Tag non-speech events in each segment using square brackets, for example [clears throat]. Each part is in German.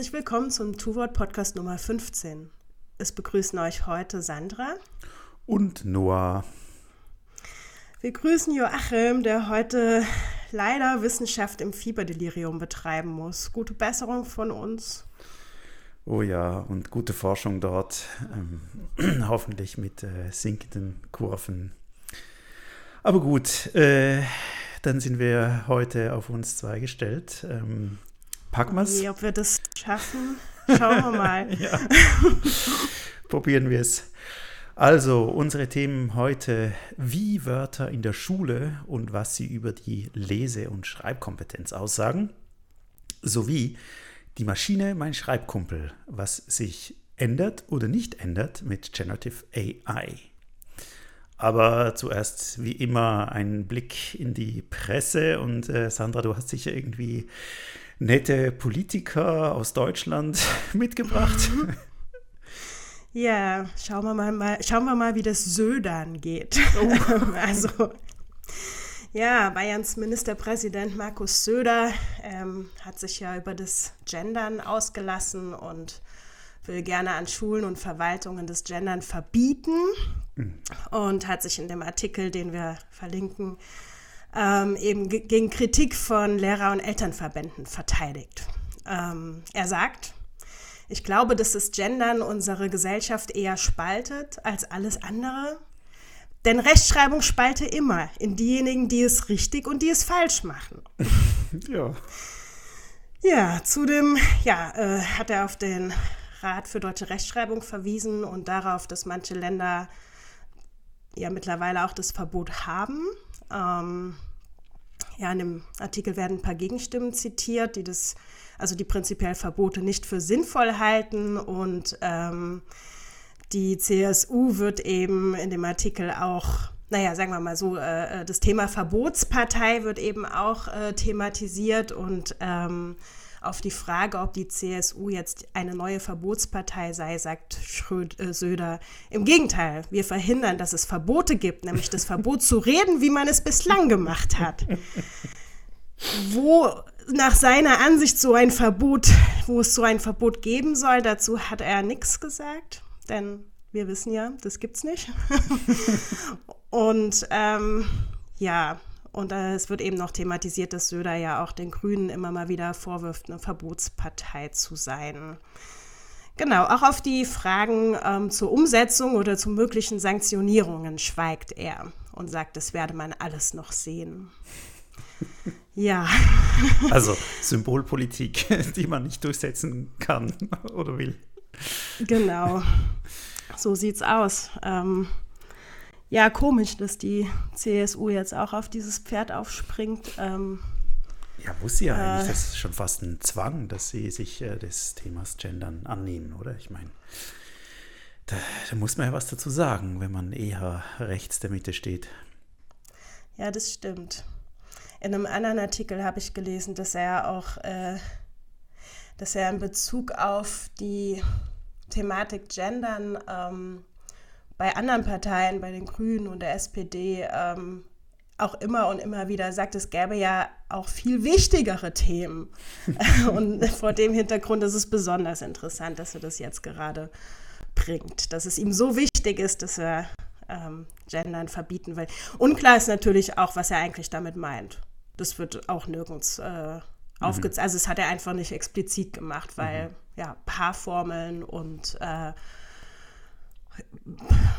Herzlich willkommen zum Two-Word Podcast Nummer 15. Es begrüßen euch heute Sandra Und Noah. Wir grüßen Joachim, der heute leider Wissenschaft im Fieberdelirium betreiben muss. Gute Besserung von uns. Oh ja, und gute Forschung dort. Ähm, [clears throat] hoffentlich mit äh, sinkenden Kurven. Aber gut, äh, dann sind wir heute auf uns zwei gestellt. Ähm, packen wir es? Ob wir das schaffen, schauen wir mal. [laughs] Ja. Probieren wir es. Also, unsere Themen heute, wie Wörter in der Schule und was sie über die Lese- und Schreibkompetenz aussagen, sowie die Maschine, mein Schreibkumpel, was sich ändert oder nicht ändert mit Generative AI. Aber zuerst, wie immer, ein Blick in die Presse und äh, Sandra, du hast sicher irgendwie nette Politiker aus Deutschland [laughs] mitgebracht. [laughs] Ja, schauen wir mal, mal, schauen wir mal wie das Södern geht. [laughs] also, ja, Bayerns Ministerpräsident Markus Söder ähm, hat sich ja über das Gendern ausgelassen und will gerne an Schulen und Verwaltungen das Gendern verbieten und hat sich in dem Artikel, den wir verlinken, ähm, eben ge- gegen Kritik von Lehrer- und Elternverbänden verteidigt. Ähm, er sagt, ich glaube, dass das Gendern unsere Gesellschaft eher spaltet als alles andere. Denn Rechtschreibung spalte immer in diejenigen, die es richtig und die es falsch machen. [laughs] ja. Ja, zudem ja, äh, hat er auf den Rat für deutsche Rechtschreibung verwiesen und darauf, dass manche Länder ja mittlerweile auch das Verbot haben. Ähm, ja, in dem Artikel werden ein paar Gegenstimmen zitiert, die das, also die prinzipiell Verbote nicht für sinnvoll halten. Und ähm, die CSU wird eben in dem Artikel auch, naja, sagen wir mal so, äh, das Thema Verbotspartei wird eben auch äh, thematisiert. Und ähm, auf die Frage, ob die CSU jetzt eine neue Verbotspartei sei, sagt Schröd, äh, Söder, im Gegenteil, wir verhindern, dass es Verbote gibt, nämlich das Verbot zu reden, wie man es bislang gemacht hat. Wo nach seiner Ansicht so ein Verbot, wo es so ein Verbot geben soll, dazu hat er nichts gesagt, denn wir wissen ja, das gibt's nicht. [laughs] und ähm, ja, und äh, es wird eben noch thematisiert, dass Söder ja auch den Grünen immer mal wieder vorwirft, eine Verbotspartei zu sein. Genau, auch auf die Fragen ähm, zur Umsetzung oder zu möglichen Sanktionierungen schweigt er und sagt, das werde man alles noch sehen. [laughs] Ja. [laughs] Also Symbolpolitik, [laughs] die man nicht durchsetzen kann oder will. Genau. So sieht's aus. Ähm, ja, komisch, dass die CSU jetzt auch auf dieses Pferd aufspringt. Ähm, Ja, muss sie ja Äh. eigentlich. Das ist schon fast ein Zwang, dass sie sich äh, des Themas Gendern annehmen, oder? Ich meine, Da, da, muss man ja was dazu sagen, wenn man eher rechts der Mitte steht. Ja, das stimmt. In einem anderen Artikel habe ich gelesen, dass er auch, äh, dass er in Bezug auf die Thematik Gendern ähm, bei anderen Parteien, bei den Grünen und der SPD, ähm, auch immer und immer wieder sagt, es gäbe ja auch viel wichtigere Themen. [laughs] und vor dem Hintergrund ist es besonders interessant, dass er das jetzt gerade bringt, dass es ihm so wichtig ist, dass er ähm, Gendern verbieten will. Unklar ist natürlich auch, was er eigentlich damit meint. Das wird auch nirgends äh, aufgezeigt. Mhm. Also es hat er einfach nicht explizit gemacht, weil mhm. ja Paarformeln und äh,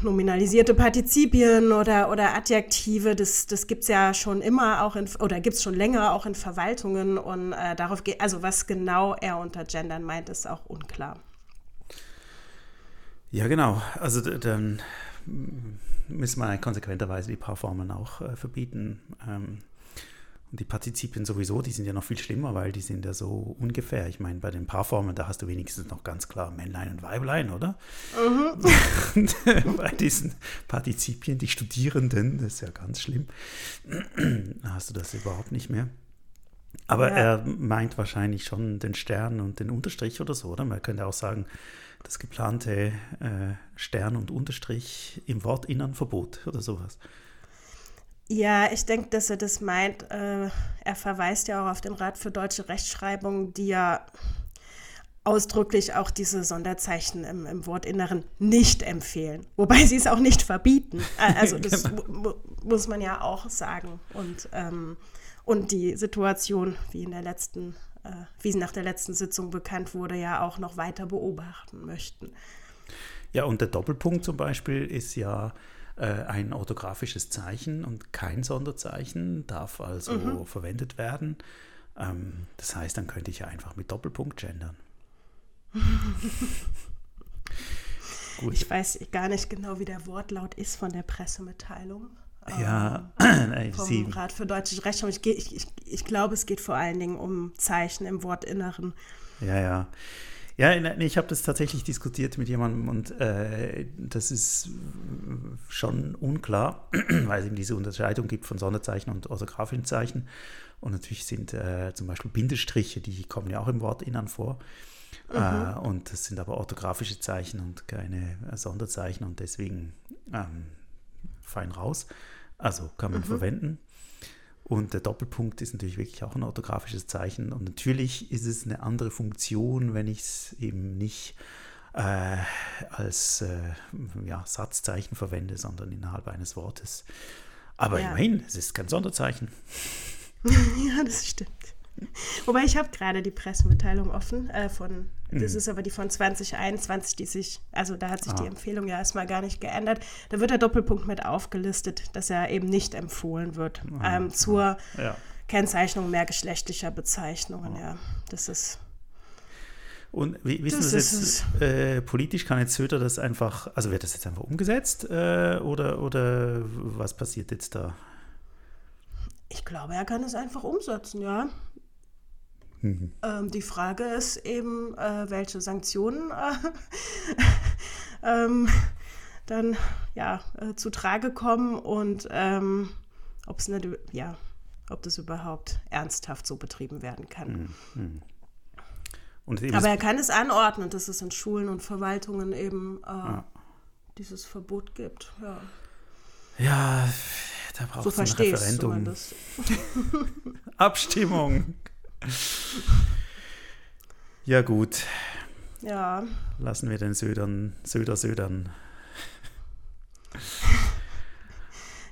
nominalisierte Partizipien oder, oder Adjektive, das, das gibt es ja schon immer auch in, oder gibt es schon länger auch in Verwaltungen und äh, darauf geht, also was genau er unter Gendern meint, ist auch unklar. Ja, genau. Also dann müssen wir konsequenterweise die Paarformen auch äh, verbieten. Ähm, und die Partizipien sowieso, die sind ja noch viel schlimmer, weil die sind ja so ungefähr. Ich meine, bei den Paarformen, da hast du wenigstens noch ganz klar Männlein und Weiblein, oder? Mhm. Und, [laughs] bei diesen Partizipien, die Studierenden, das ist ja ganz schlimm, da hast du das überhaupt nicht mehr. Aber ja. er meint wahrscheinlich schon den Stern und den Unterstrich oder so, oder? Man könnte auch sagen, das geplante äh, Stern und Unterstrich im Wortinnern Verbot oder sowas. Ja, ich denke, dass er das meint. Äh, er verweist ja auch auf den Rat für deutsche Rechtschreibung, die ja ausdrücklich auch diese Sonderzeichen im, im Wortinneren nicht empfehlen. Wobei sie es auch nicht verbieten. Äh, also [laughs] das genau. muss man ja auch sagen. Und, ähm, und die Situation, wie in der letzten, äh, wie nach der letzten Sitzung bekannt wurde, ja auch noch weiter beobachten möchten. Ja, und der Doppelpunkt zum Beispiel ist ja ein orthografisches Zeichen und kein Sonderzeichen darf also mhm. verwendet werden. Ähm, das heißt, dann könnte ich ja einfach mit Doppelpunkt gendern. [laughs] Gut. Ich weiß gar nicht genau, wie der Wortlaut ist von der Pressemitteilung. Ja, [clears throat] ähm, vom Sie, Rat für deutsche Rechte. Ich, ich, ich, ich glaube, es geht vor allen Dingen um Zeichen im Wortinneren. Ja, ja. Ja, ich habe das tatsächlich diskutiert mit jemandem und äh, das ist schon unklar, [clears throat] weil es eben diese Unterscheidung gibt von Sonderzeichen und orthografischen Zeichen. Und natürlich sind äh, zum Beispiel Bindestriche, die kommen ja auch im Wortinnern vor. Mhm. Äh, und das sind aber orthografische Zeichen und keine Sonderzeichen und deswegen ähm, fein raus. Also kann man mhm. verwenden. Und der Doppelpunkt ist natürlich wirklich auch ein orthografisches Zeichen. Und natürlich ist es eine andere Funktion, wenn ich es eben nicht äh, als äh, ja, Satzzeichen verwende, sondern innerhalb eines Wortes. Aber ja. immerhin, es ist kein Sonderzeichen. [laughs] ja, das stimmt. [laughs] Wobei ich habe gerade die Pressemitteilung offen äh, von, das mhm. ist aber die von 2021, die sich, also da hat sich ah. die Empfehlung ja erstmal gar nicht geändert. Da wird der Doppelpunkt mit aufgelistet, dass er eben nicht empfohlen wird ah. ähm, zur ja. Kennzeichnung mehr geschlechtlicher Bezeichnungen. Ah. Ja, das ist. Und wie, ist das, das jetzt äh, politisch? Kann jetzt Söder das einfach, also wird das jetzt einfach umgesetzt äh, oder, oder was passiert jetzt da? Ich glaube, er kann es einfach umsetzen, ja. Mhm. Ähm, die Frage ist eben, äh, welche Sanktionen äh, [laughs] ähm, dann ja, äh, zu Trage kommen und ähm, ob es nicht, ja, ob das überhaupt ernsthaft so betrieben werden kann. Mhm. Aber er kann es anordnen, dass es in Schulen und Verwaltungen eben ja. dieses Verbot gibt. Ja, ja da braucht es so ein Referendum. [laughs] Abstimmung. Ja, gut. Ja. Lassen wir den Södern, Söder södern.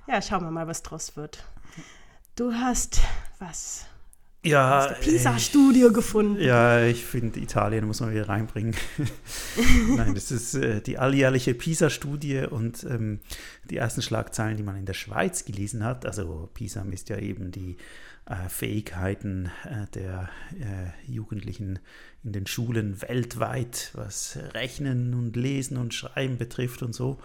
Ja, schauen wir mal, was draus wird. Du hast was? Ja. Hast PISA-Studie gefunden. Ja, ich finde, Italien muss man wieder reinbringen. [laughs] Nein, das ist äh, die alljährliche PISA-Studie und ähm, die ersten Schlagzeilen, die man in der Schweiz gelesen hat. Also PISA misst ja eben die Fähigkeiten äh, der äh, Jugendlichen in den Schulen weltweit, was Rechnen und Lesen und Schreiben betrifft und so.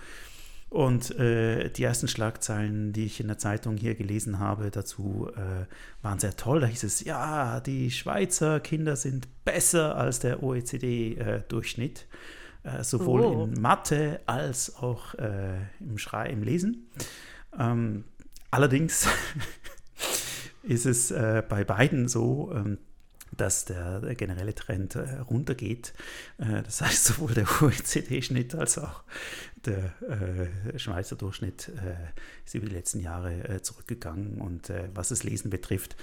Und äh, die ersten Schlagzeilen, die ich in der Zeitung hier gelesen habe, dazu äh, waren sehr toll. Da hieß es, ja, die Schweizer Kinder sind besser als der OECD-Durchschnitt. äh, sowohl Oh. in Mathe als auch äh, im Schrei, im Lesen. Ähm, allerdings [laughs] ist es äh, bei beiden so, ähm, dass der, der generelle Trend äh, runtergeht. Äh, das [laughs] heißt, sowohl der OECD-Schnitt als auch der äh, Schweizer Durchschnitt äh, ist über die letzten Jahre äh, zurückgegangen. Und äh, was das Lesen betrifft,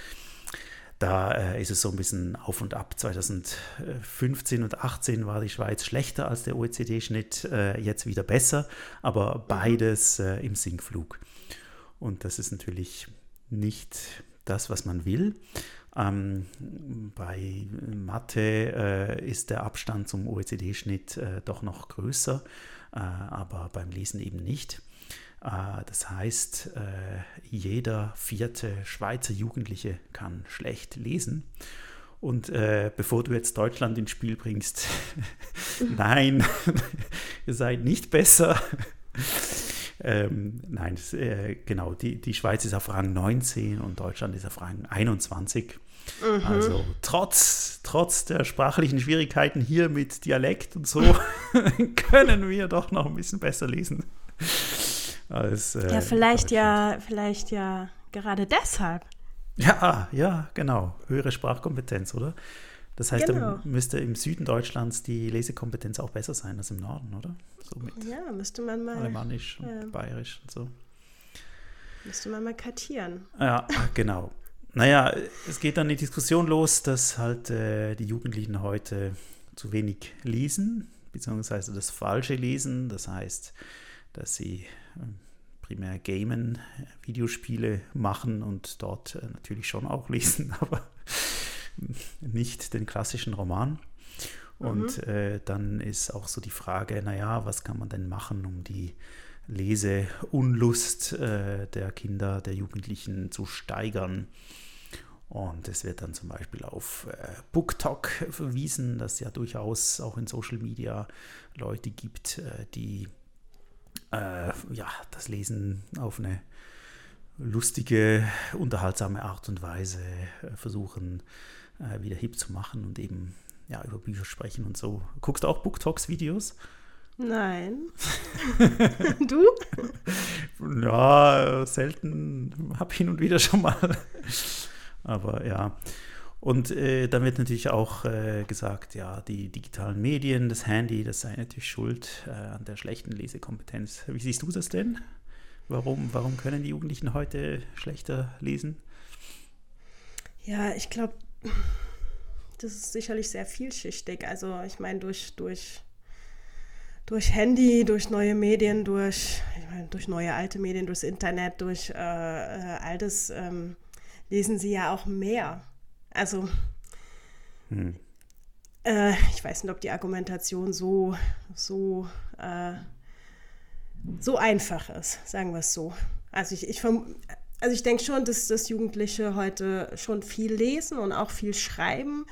da ist es so ein bisschen auf und ab. 2015 und 2018 war die Schweiz schlechter als der OECD-Schnitt, jetzt wieder besser, aber beides äh, im Sinkflug. Und das ist natürlich nicht das, was man will. Ähm, bei Mathe äh, ist der Abstand zum OECD-Schnitt äh, doch noch größer, äh, aber beim Lesen eben nicht. Äh, das heißt, äh, jeder vierte Schweizer Jugendliche kann schlecht lesen. Und äh, bevor du jetzt Deutschland ins Spiel bringst, [laughs] nein, [laughs] ihr seid nicht besser. Ähm, nein, das, äh, genau, die, die Schweiz ist auf Rang 19 und Deutschland ist auf Rang 21. Also trotz, trotz der sprachlichen Schwierigkeiten hier mit Dialekt und so [laughs] können wir doch noch ein bisschen besser lesen. Als, äh, Ja, vielleicht ja, vielleicht ja gerade deshalb. Ja, ja, genau. Höhere Sprachkompetenz, oder? Das heißt, Genau. dann müsste im Süden Deutschlands die Lesekompetenz auch besser sein als im Norden, oder? So mit Ja, müsste man mal, Alemannisch und ja. Bayerisch und so. müsste man mal kartieren. Ja, genau. Naja, es geht dann die Diskussion los, dass halt äh, die Jugendlichen heute zu wenig lesen, beziehungsweise das falsche Lesen. Das heißt, dass sie ähm, primär gamen, äh, Videospiele machen und dort äh, natürlich schon auch lesen, [laughs] aber nicht den klassischen Roman. Und äh, dann ist auch so die Frage, naja, was kann man denn machen, um die Leseunlust äh, der Kinder, der Jugendlichen zu steigern? Und es wird dann zum Beispiel auf äh, BookTok verwiesen, dass es ja durchaus auch in Social Media Leute gibt, äh, die äh, ja, das Lesen auf eine lustige, unterhaltsame Art und Weise äh, versuchen äh, wieder hip zu machen und eben ja, über Bücher sprechen und so. Guckst du auch BookToks-Videos? Nein. [laughs] du? Ja, selten, habe hin und wieder schon mal. Aber ja. Und äh, dann wird natürlich auch äh, gesagt, ja, die digitalen Medien, das Handy, das sei natürlich schuld äh, an der schlechten Lesekompetenz. Wie siehst du das denn? Warum, warum können die Jugendlichen heute schlechter lesen? Ja, ich glaube, das ist sicherlich sehr vielschichtig. Also ich meine, durch, durch, durch Handy, durch neue Medien, durch, ich meine, durch neue alte Medien, durchs Internet, durch äh, äh, all das ähm, lesen sie ja auch mehr. Also äh, ich weiß nicht, ob die Argumentation so, so, äh, so einfach ist, sagen wir es so. Also ich, ich also ich denke schon, dass, dass Jugendliche heute schon viel lesen und auch viel schreiben.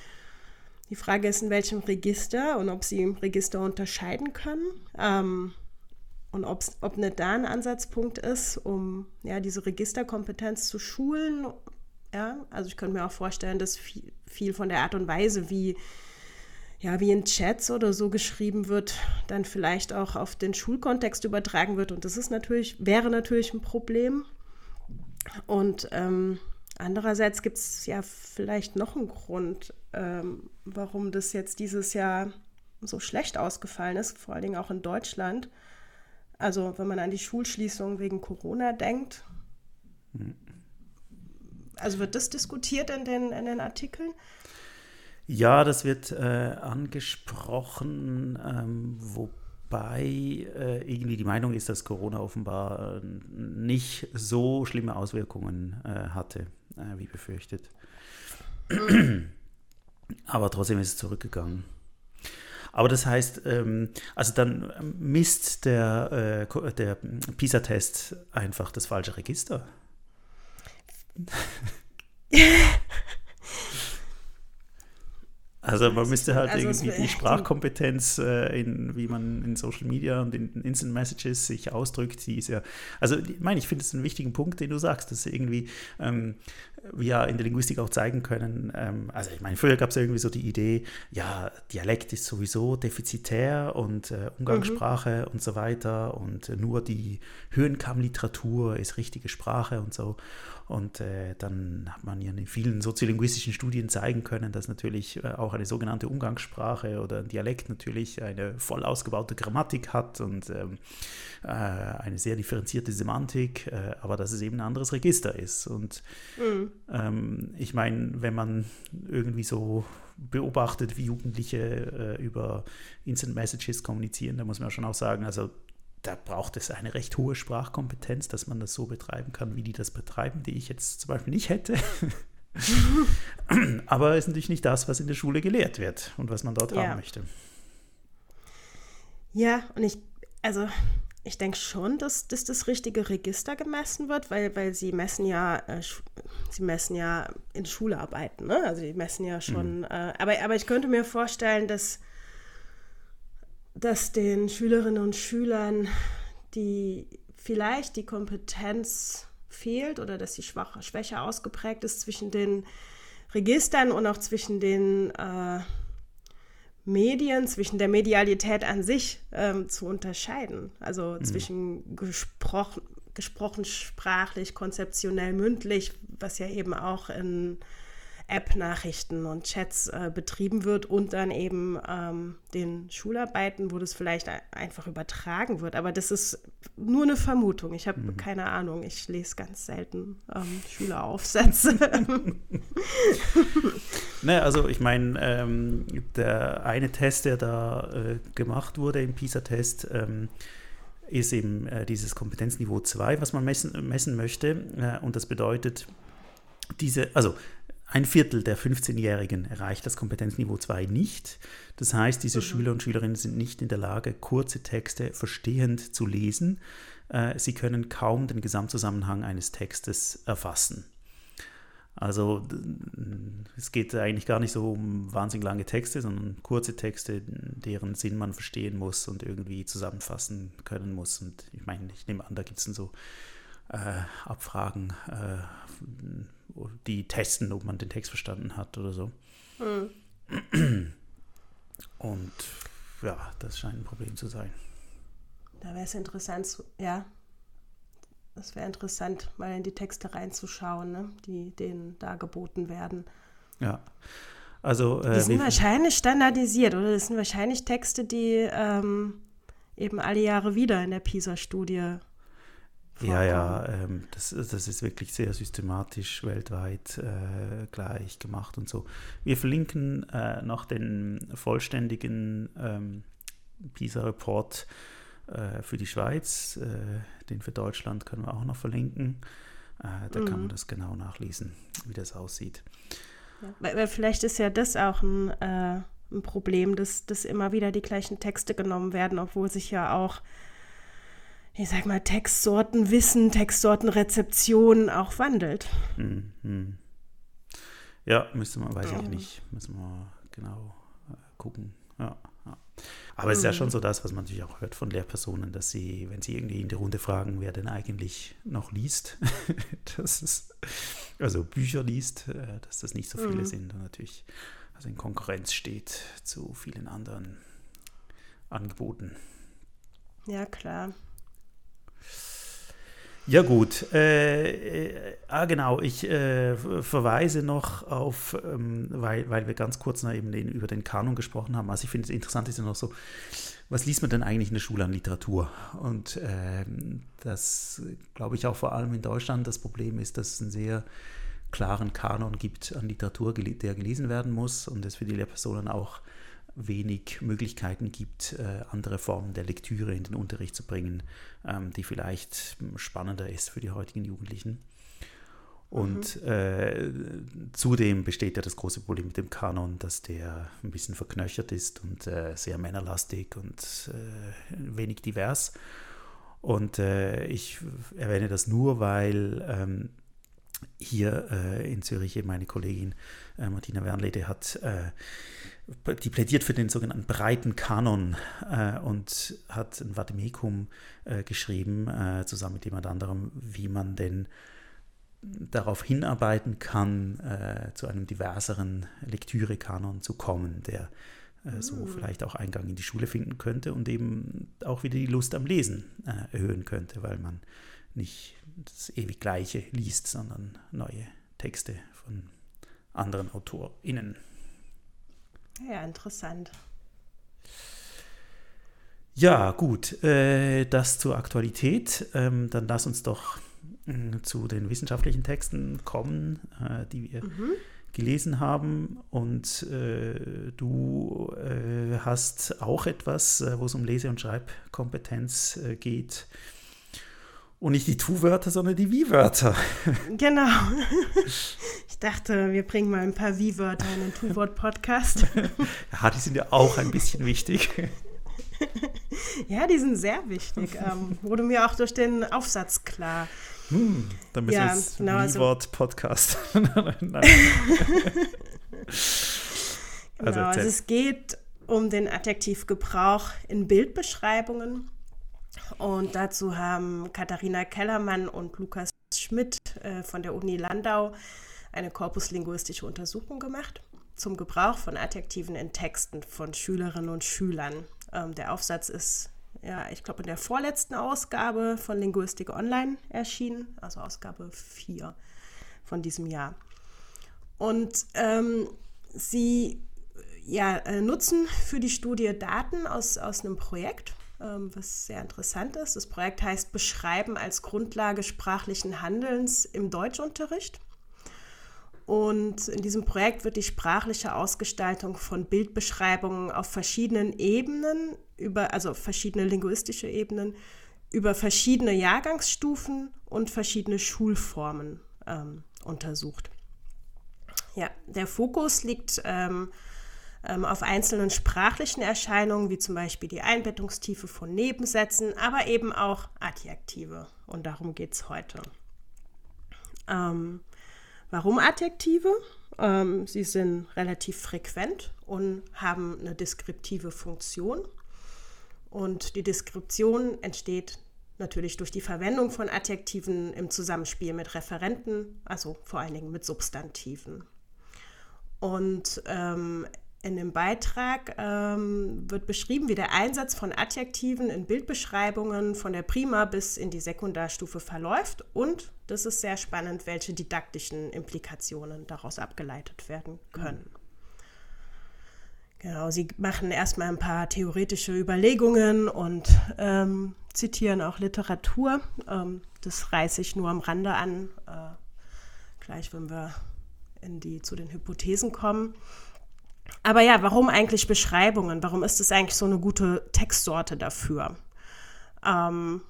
Die Frage ist, in welchem Register und ob sie im Register unterscheiden können. Ähm, und ob nicht da ein Ansatzpunkt ist, um ja, diese Registerkompetenz zu schulen. Ja, also ich könnte mir auch vorstellen, dass viel, viel von der Art und Weise, wie, ja, wie in Chats oder so geschrieben wird, dann vielleicht auch auf den Schulkontext übertragen wird. Und das ist natürlich, wäre natürlich ein Problem. Und ähm, andererseits gibt es ja vielleicht noch einen Grund, ähm, warum das jetzt dieses Jahr so schlecht ausgefallen ist, vor allen Dingen auch in Deutschland. Also wenn man an die Schulschließung wegen Corona denkt. Also wird das diskutiert in den, in den Artikeln? Ja, das wird äh, angesprochen, ähm, wobei äh, irgendwie die Meinung ist, dass Corona offenbar äh, nicht so schlimme Auswirkungen äh, hatte, äh, wie befürchtet. Aber trotzdem ist es zurückgegangen. Aber das heißt, ähm, also dann misst der, äh, der PISA-Test einfach das falsche Register. [laughs] Also man müsste halt Also irgendwie die Sprachkompetenz, äh, in, wie man in Social Media und in Instant Messages sich ausdrückt, die ist ja, also ich meine, ich finde es einen wichtigen Punkt, den du sagst, dass irgendwie ähm, wir in der Linguistik auch zeigen können, ähm, also ich meine, früher gab es ja irgendwie so die Idee, ja, Dialekt ist sowieso defizitär und äh, Umgangssprache mhm. und so weiter und äh, nur die Höhenkammliteratur ist richtige Sprache und so. Und äh, dann hat man ja in vielen soziolinguistischen Studien zeigen können, dass natürlich äh, auch eine sogenannte Umgangssprache oder ein Dialekt natürlich eine voll ausgebaute Grammatik hat und ähm, äh, eine sehr differenzierte Semantik, äh, aber dass es eben ein anderes Register ist. Und mhm. ähm, ich meine, wenn man irgendwie so beobachtet, wie Jugendliche äh, über Instant Messages kommunizieren, da muss man schon auch sagen, also da braucht es eine recht hohe Sprachkompetenz, dass man das so betreiben kann, wie die das betreiben, die ich jetzt zum Beispiel nicht hätte. [laughs] [laughs] Aber ist natürlich nicht das, was in der Schule gelehrt wird und was man dort ja. haben möchte. Ja, und ich, also ich denke schon, dass, dass das richtige Register gemessen wird, weil, weil sie messen ja, äh, sie messen ja in Schularbeiten, ne? Also die messen ja schon, mhm. äh, aber, aber ich könnte mir vorstellen, dass dass den Schülerinnen und Schülern die vielleicht die Kompetenz fehlt oder dass sie schwach, schwächer ausgeprägt ist zwischen den Registern und auch zwischen den äh, Medien, zwischen der Medialität an sich ähm, zu unterscheiden. Also mhm. zwischen gesprochen, gesprochen sprachlich, konzeptionell, mündlich, was ja eben auch in App-Nachrichten und Chats äh, betrieben wird und dann eben ähm, den Schularbeiten, wo das vielleicht einfach übertragen wird. Aber das ist nur eine Vermutung. Ich habe mhm. keine Ahnung. Ich lese ganz selten ähm, Schüleraufsätze. [laughs] ne, also ich meine, ähm, der eine Test, der da äh, gemacht wurde im PISA-Test, ähm, ist eben äh, dieses Kompetenzniveau 2, was man messen, messen möchte. Äh, und das bedeutet, diese, also ein Viertel der 15-Jährigen erreicht das Kompetenzniveau 2 nicht. Das heißt, diese mhm. Schüler und Schülerinnen sind nicht in der Lage, kurze Texte verstehend zu lesen. Äh, sie können kaum den Gesamtzusammenhang eines Textes erfassen. Also es geht eigentlich gar nicht so um wahnsinnig lange Texte, sondern kurze Texte, deren Sinn man verstehen muss und irgendwie zusammenfassen können muss. Und ich meine, ich nehme an, da gibt es dann so äh, Abfragen, äh, die testen, ob man den Text verstanden hat oder so. Mhm. [clears throat] Und ja, das scheint ein Problem zu sein. Da wäre es interessant, ja, das wäre interessant, mal in die Texte reinzuschauen, ne, die denen da geboten werden. Ja. Also, äh, die sind wahrscheinlich standardisiert, oder? Das sind wahrscheinlich Texte, die ähm, eben alle Jahre wieder in der PISA-Studie ja, ja, ähm, das, das ist wirklich sehr systematisch weltweit äh, gleich gemacht und so. Wir verlinken äh, noch den vollständigen ähm, PISA-Report äh, für die Schweiz. Äh, den für Deutschland können wir auch noch verlinken. Äh, da mhm. kann man das genau nachlesen, wie das aussieht. Ja, weil, vielleicht ist ja das auch ein, äh, ein Problem, dass, dass immer wieder die gleichen Texte genommen werden, obwohl sich ja auch ich sag mal, Textsortenwissen, Textsortenrezeption auch wandelt. Hm, hm. Ja, müsste man, weiß ja. ich nicht, müssen wir genau äh, gucken. Ja, ja. Aber mhm. es ist ja schon so das, was man natürlich auch hört von Lehrpersonen, dass sie, wenn sie irgendwie in die Runde fragen, wer denn eigentlich noch liest, [laughs] dass es, also Bücher liest, äh, dass das nicht so viele mhm. sind und natürlich also in Konkurrenz steht zu vielen anderen Angeboten. Ja, klar. Ja gut, äh, äh, ah genau, ich äh, verweise noch auf, ähm, weil, weil wir ganz kurz noch eben den, über den Kanon gesprochen haben. Also ich finde es interessant ist ja noch so, was liest man denn eigentlich in der Schule an Literatur? Und äh, das glaube ich auch vor allem in Deutschland das Problem ist, dass es einen sehr klaren Kanon gibt an Literatur, der gelesen werden muss und es für die Lehrpersonen auch wenig Möglichkeiten gibt, äh, andere Formen der Lektüre in den Unterricht zu bringen, ähm, die vielleicht spannender ist für die heutigen Jugendlichen. Und mhm. äh, zudem besteht ja das große Problem mit dem Kanon, dass der ein bisschen verknöchert ist und äh, sehr männerlastig und äh, wenig divers. Und äh, ich erwähne das nur, weil ähm, hier äh, in Zürich eben meine Kollegin Martina Wernlede hat die plädiert für den sogenannten breiten Kanon äh, und hat ein Vademecum äh, geschrieben, äh, zusammen mit jemand anderem, wie man denn darauf hinarbeiten kann, äh, zu einem diverseren Lektürekanon zu kommen, der äh, so vielleicht auch Eingang in die Schule finden könnte und eben auch wieder die Lust am Lesen äh, erhöhen könnte, weil man nicht das ewig Gleiche liest, sondern neue Texte von anderen AutorInnen. Ja, interessant. Ja, gut, äh, das zur Aktualität. Ähm, dann lass uns doch äh, zu den wissenschaftlichen Texten kommen, äh, die wir mhm. gelesen haben. Und äh, du äh, hast auch etwas, äh, wo es um Lese- und Schreibkompetenz geht. Und nicht die Tu-Wörter, sondern die Wie-Wörter. Genau. [laughs] Ich dachte, wir bringen mal ein paar Wie-Wörter in den Tu-Wort-Podcast. [laughs] Ja, die sind ja auch ein bisschen wichtig. [laughs] Ja, die sind sehr wichtig. Ähm, wurde mir auch durch den Aufsatz klar. Hm, dann müssen Ja, wir jetzt genau, also- Wie-Wort-Podcast. [laughs] Nein. Genau, Also also, es geht um den Adjektivgebrauch in Bildbeschreibungen. Und dazu haben Katharina Kellermann und Lukas Schmidt äh, von der Uni Landau eine korpuslinguistische Untersuchung gemacht zum Gebrauch von Adjektiven in Texten von Schülerinnen und Schülern. Ähm, der Aufsatz ist, ja, ich glaube, in der vorletzten Ausgabe von Linguistik Online erschienen, also Ausgabe 4 von diesem Jahr. Und ähm, sie ja, äh, nutzen für die Studie Daten aus, aus einem Projekt, ähm, was sehr interessant ist. Das Projekt heißt Beschreiben als Grundlage sprachlichen Handelns im Deutschunterricht. Und in diesem Projekt wird die sprachliche Ausgestaltung von Bildbeschreibungen auf verschiedenen Ebenen, über, also verschiedene linguistische Ebenen, über verschiedene Jahrgangsstufen und verschiedene Schulformen ähm, untersucht. Ja, der Fokus liegt ähm, ähm, auf einzelnen sprachlichen Erscheinungen, wie zum Beispiel die Einbettungstiefe von Nebensätzen, aber eben auch Adjektive. Und darum geht es heute. Ähm, warum Adjektive? Ähm, sie sind relativ frequent und haben eine deskriptive Funktion. Und die Deskription entsteht natürlich durch die Verwendung von Adjektiven im Zusammenspiel mit Referenten, also vor allen Dingen mit Substantiven. Und ähm, in dem Beitrag ähm, wird beschrieben, wie der Einsatz von Adjektiven in Bildbeschreibungen von der Prima bis in die Sekundarstufe verläuft und, das ist sehr spannend, welche didaktischen Implikationen daraus abgeleitet werden können. Genau, sie machen erstmal ein paar theoretische Überlegungen und ähm, zitieren auch Literatur. Ähm, das reiße ich nur am Rande an, äh, gleich wenn wir in die, zu den Hypothesen kommen. Aber ja, warum eigentlich Beschreibungen? Warum ist es eigentlich so eine gute Textsorte dafür? Ähm,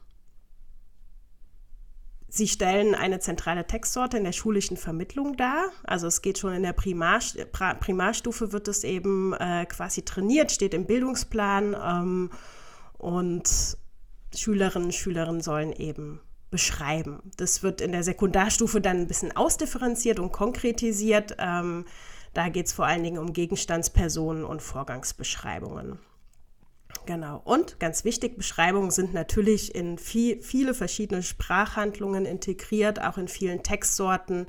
sie stellen eine zentrale Textsorte in der schulischen Vermittlung dar. Also es geht schon in der Primar, Primarstufe wird es eben äh, quasi trainiert, steht im Bildungsplan ähm, und Schülerinnen und Schülerinnen sollen eben beschreiben. Das wird in der Sekundarstufe dann ein bisschen ausdifferenziert und konkretisiert. Ähm, da geht es vor allen Dingen um Gegenstandspersonen und Vorgangsbeschreibungen. Genau. Und ganz wichtig, Beschreibungen sind natürlich in viel, viele verschiedene Sprachhandlungen integriert, auch in vielen Textsorten,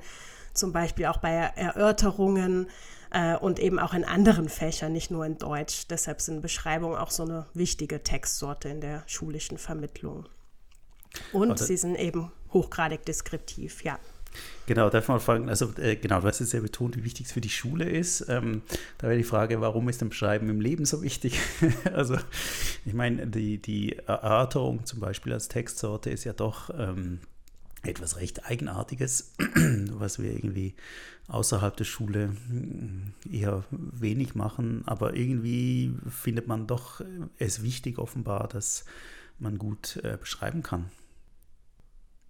zum Beispiel auch bei Erörterungen äh, und eben auch in anderen Fächern, nicht nur in Deutsch. Deshalb sind Beschreibungen auch so eine wichtige Textsorte in der schulischen Vermittlung. Und Aber- sie sind eben hochgradig deskriptiv, ja. Genau, darf man fragen, also äh, genau, du hast jetzt ja betont, wie wichtig es für die Schule ist. Ähm, da wäre die Frage, warum ist denn Beschreiben im Leben so wichtig? [laughs] also ich meine, die, die Erörterung zum Beispiel als Textsorte ist ja doch ähm, etwas recht Eigenartiges, [clears throat] was wir irgendwie außerhalb der Schule mm, eher wenig machen, aber irgendwie findet man doch es wichtig offenbar, dass man gut äh, beschreiben kann.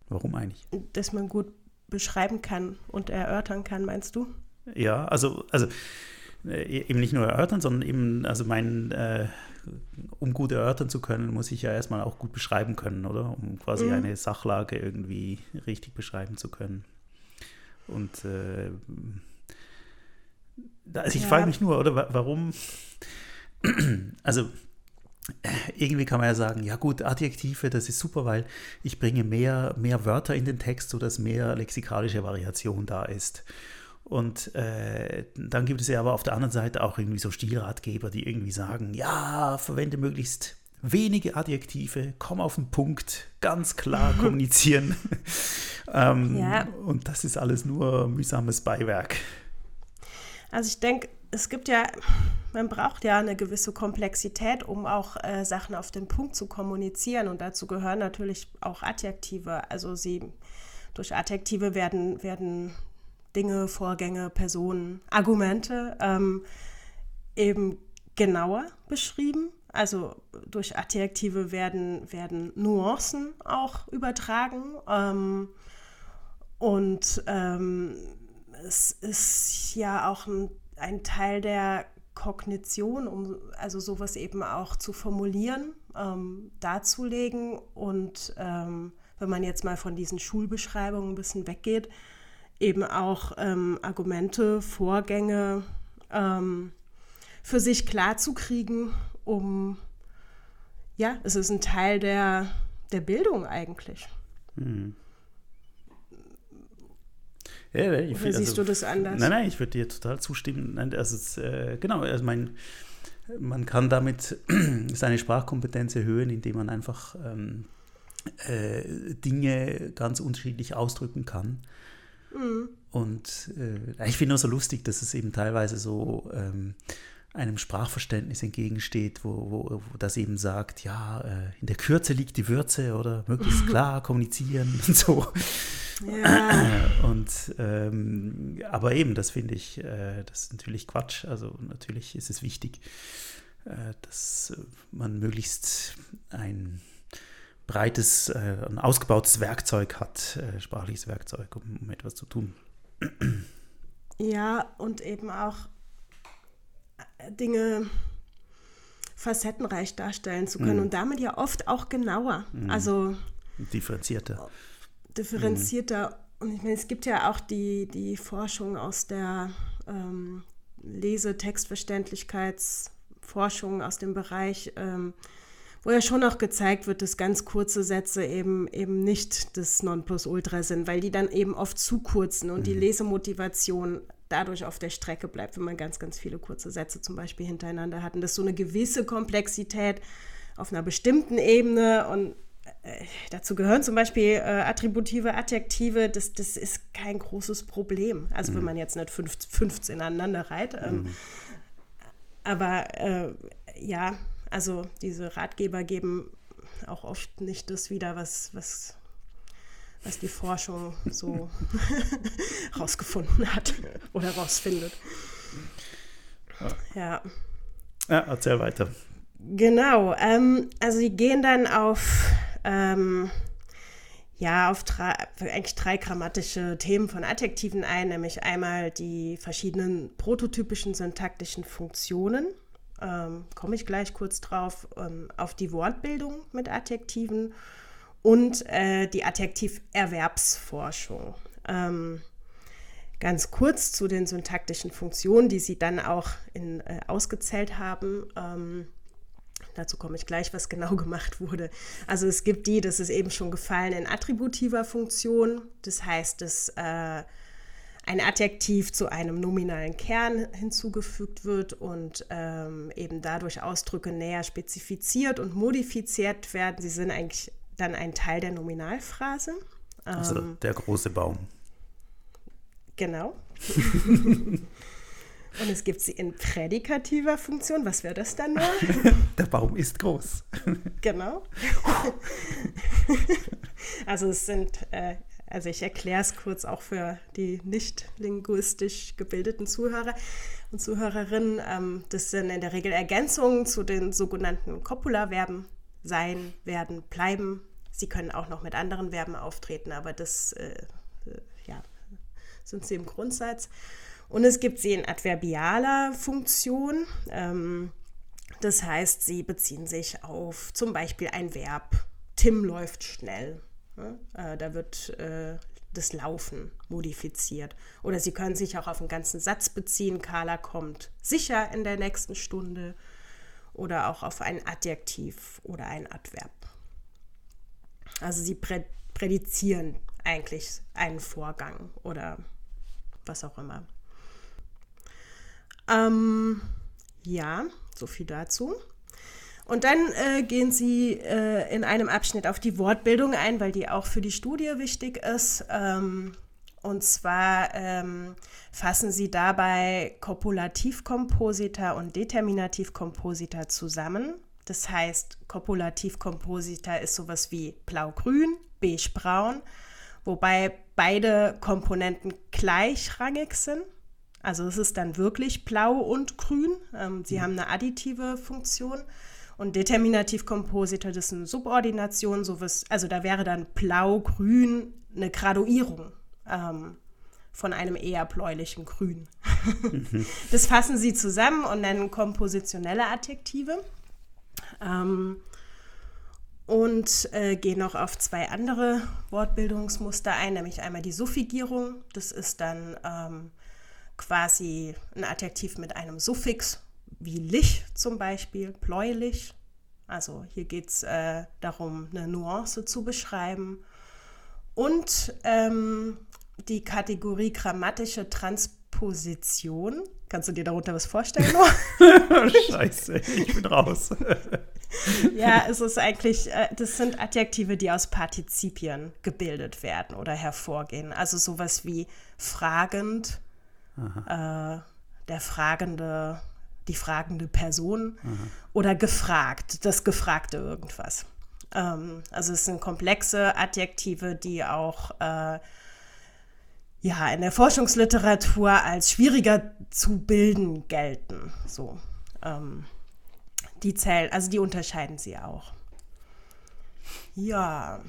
Warum eigentlich? Dass man gut beschreiben kann und erörtern kann, meinst du? Ja, also, also äh, eben nicht nur erörtern, sondern eben, also mein, äh, um gut erörtern zu können, muss ich ja erstmal auch gut beschreiben können, oder? Um quasi Mhm. eine Sachlage irgendwie richtig beschreiben zu können. Und äh, also ich Ja. frage mich nur, oder wa- warum, also irgendwie kann man ja sagen, ja gut, Adjektive, das ist super, weil ich bringe mehr, mehr Wörter in den Text, sodass mehr lexikalische Variation da ist. Und äh, dann gibt es ja aber auf der anderen Seite auch irgendwie so Stilratgeber, die irgendwie sagen, ja, verwende möglichst wenige Adjektive, komm auf den Punkt, ganz klar [laughs] kommunizieren. ähm, ja. Und das ist alles nur mühsames Beiwerk. Also ich denke, es gibt ja, man braucht ja eine gewisse Komplexität, um auch äh, Sachen auf den Punkt zu kommunizieren. Und dazu gehören natürlich auch Adjektive. Also sie durch Adjektive werden, werden Dinge, Vorgänge, Personen, Argumente ähm, eben genauer beschrieben also durch Adjektive werden, werden Nuancen auch übertragen. Ähm, und ähm, es ist ja auch ein, ein, Teil der Kognition, um also sowas eben auch zu formulieren, ähm, darzulegen. Und ähm, wenn man jetzt mal von diesen Schulbeschreibungen ein bisschen weggeht, eben auch ähm, Argumente, Vorgänge ähm, für sich klarzukriegen um, ja, es ist ein Teil der, der Bildung eigentlich. Hm. Ja, ich Oder siehst also, du das anders? Nein, nein, ich würde dir total zustimmen. Also es, äh, genau, also mein, man kann damit [clears throat] seine Sprachkompetenz erhöhen, indem man einfach ähm, äh, Dinge ganz unterschiedlich ausdrücken kann. Mhm. Und äh, ich finde nur so lustig, dass es eben teilweise so ähm, einem Sprachverständnis entgegensteht, wo, wo, wo das eben sagt, ja, äh, in der Kürze liegt die Würze oder möglichst [laughs] klar kommunizieren und so. Ja. Und ähm, aber eben, das finde ich, äh, das ist natürlich Quatsch. Also natürlich ist es wichtig, äh, dass man möglichst ein breites, äh, ein ausgebautes Werkzeug hat, äh, sprachliches Werkzeug, um, um etwas zu tun. Ja, und eben auch Dinge facettenreich darstellen zu können mhm. und damit ja oft auch genauer. Mhm. Also differenzierter. Differenzierter. Mhm. Und ich meine, es gibt ja auch die, die Forschung aus der ähm, Lese-Textverständlichkeitsforschung aus dem Bereich, ähm, wo ja schon auch gezeigt wird, dass ganz kurze Sätze eben, eben nicht das Nonplusultra sind, weil die dann eben oft zu kurzen und die mhm. Lesemotivation dadurch auf der Strecke bleibt, wenn man ganz, ganz viele kurze Sätze zum Beispiel hintereinander hat. Und das ist so eine gewisse Komplexität auf einer bestimmten Ebene und äh, dazu gehören zum Beispiel äh, Attributive, Adjektive, das, das ist kein großes Problem. Also mhm. wenn man jetzt nicht 15 aneinander reiht. Ähm, mhm. Aber äh, ja, also diese Ratgeber geben auch oft nicht das wieder, was, was was die Forschung so [laughs] rausgefunden hat oder rausfindet. Ja. Ja, erzähl weiter. Genau, ähm, also sie gehen dann auf, ähm, ja, auf drei, eigentlich drei grammatische Themen von Adjektiven ein, nämlich einmal die verschiedenen prototypischen syntaktischen Funktionen, ähm, komme ich gleich kurz drauf, ähm, auf die Wortbildung mit Adjektiven und äh, die Adjektiverwerbsforschung. Ähm, ganz kurz zu den syntaktischen Funktionen, die Sie dann auch in, äh, ausgezählt haben. Ähm, dazu komme ich gleich, was genau [laughs] gemacht wurde. Also es gibt die, das ist eben schon gefallen, in attributiver Funktion. Das heißt, dass äh, ein Adjektiv zu einem nominalen Kern hinzugefügt wird und ähm, eben dadurch Ausdrücke näher spezifiziert und modifiziert werden. Sie sind eigentlich dann ein Teil der Nominalphrase. Also ähm, der große Baum. Genau. [laughs] Und es gibt sie in prädikativer Funktion. Was wäre das dann nur? [laughs] Der Baum ist groß. [laughs] Genau. Also es sind, äh, also ich erkläre es kurz auch für die nicht linguistisch gebildeten Zuhörer und Zuhörerinnen. Ähm, das sind in der Regel Ergänzungen zu den sogenannten Copula-Verben sein, werden, bleiben, Sie können auch noch mit anderen Verben auftreten, aber das äh, äh, ja, sind sie im Grundsatz. Und es gibt sie in adverbialer Funktion. Ähm, das heißt, sie beziehen sich auf zum Beispiel ein Verb. Tim läuft schnell. Ja? Äh, da wird äh, das Laufen modifiziert. Oder sie können sich auch auf einen ganzen Satz beziehen. Carla kommt sicher in der nächsten Stunde. oder auch auf ein Adjektiv oder ein Adverb. Also sie prä prädizieren eigentlich einen Vorgang oder was auch immer. Ähm, ja, so viel dazu. Und dann äh, gehen Sie äh, in einem Abschnitt auf die Wortbildung ein, weil die auch für die Studie wichtig ist. Ähm, und zwar ähm, fassen Sie dabei Kopulativkomposita und Determinativkomposita zusammen. Das heißt, Kopulativkomposita ist sowas wie blau-grün, beige-braun, wobei beide Komponenten gleichrangig sind. Also es ist dann wirklich blau und grün. Ähm, sie mhm. haben eine additive Funktion. Und Determinativkomposita, das ist eine Subordination, sowas, also da wäre dann blau-grün eine Graduierung ähm, von einem eher bläulichen Grün. Mhm. [laughs] Das fassen sie zusammen und nennen kompositionelle Adjektive. Ähm, und äh, gehen noch auf zwei andere Wortbildungsmuster ein, nämlich einmal die Suffigierung. Das ist dann ähm, quasi ein Adjektiv mit einem Suffix, wie lich zum Beispiel, bläulich. Also hier geht es äh, darum, eine Nuance zu beschreiben. Und ähm, die Kategorie grammatische Transposition. Kannst du dir darunter was vorstellen? [laughs] Scheiße, ich bin raus. [laughs] ja, es ist eigentlich, äh, das sind Adjektive, die aus Partizipien gebildet werden oder hervorgehen. Also sowas wie fragend, äh, der fragende, die fragende Person Aha. oder gefragt, das gefragte irgendwas. Ähm, also es sind komplexe Adjektive, die auch äh, ja, in der Forschungsliteratur als schwieriger zu bilden gelten. So, ähm, die zählen, also die unterscheiden sie auch. Ja,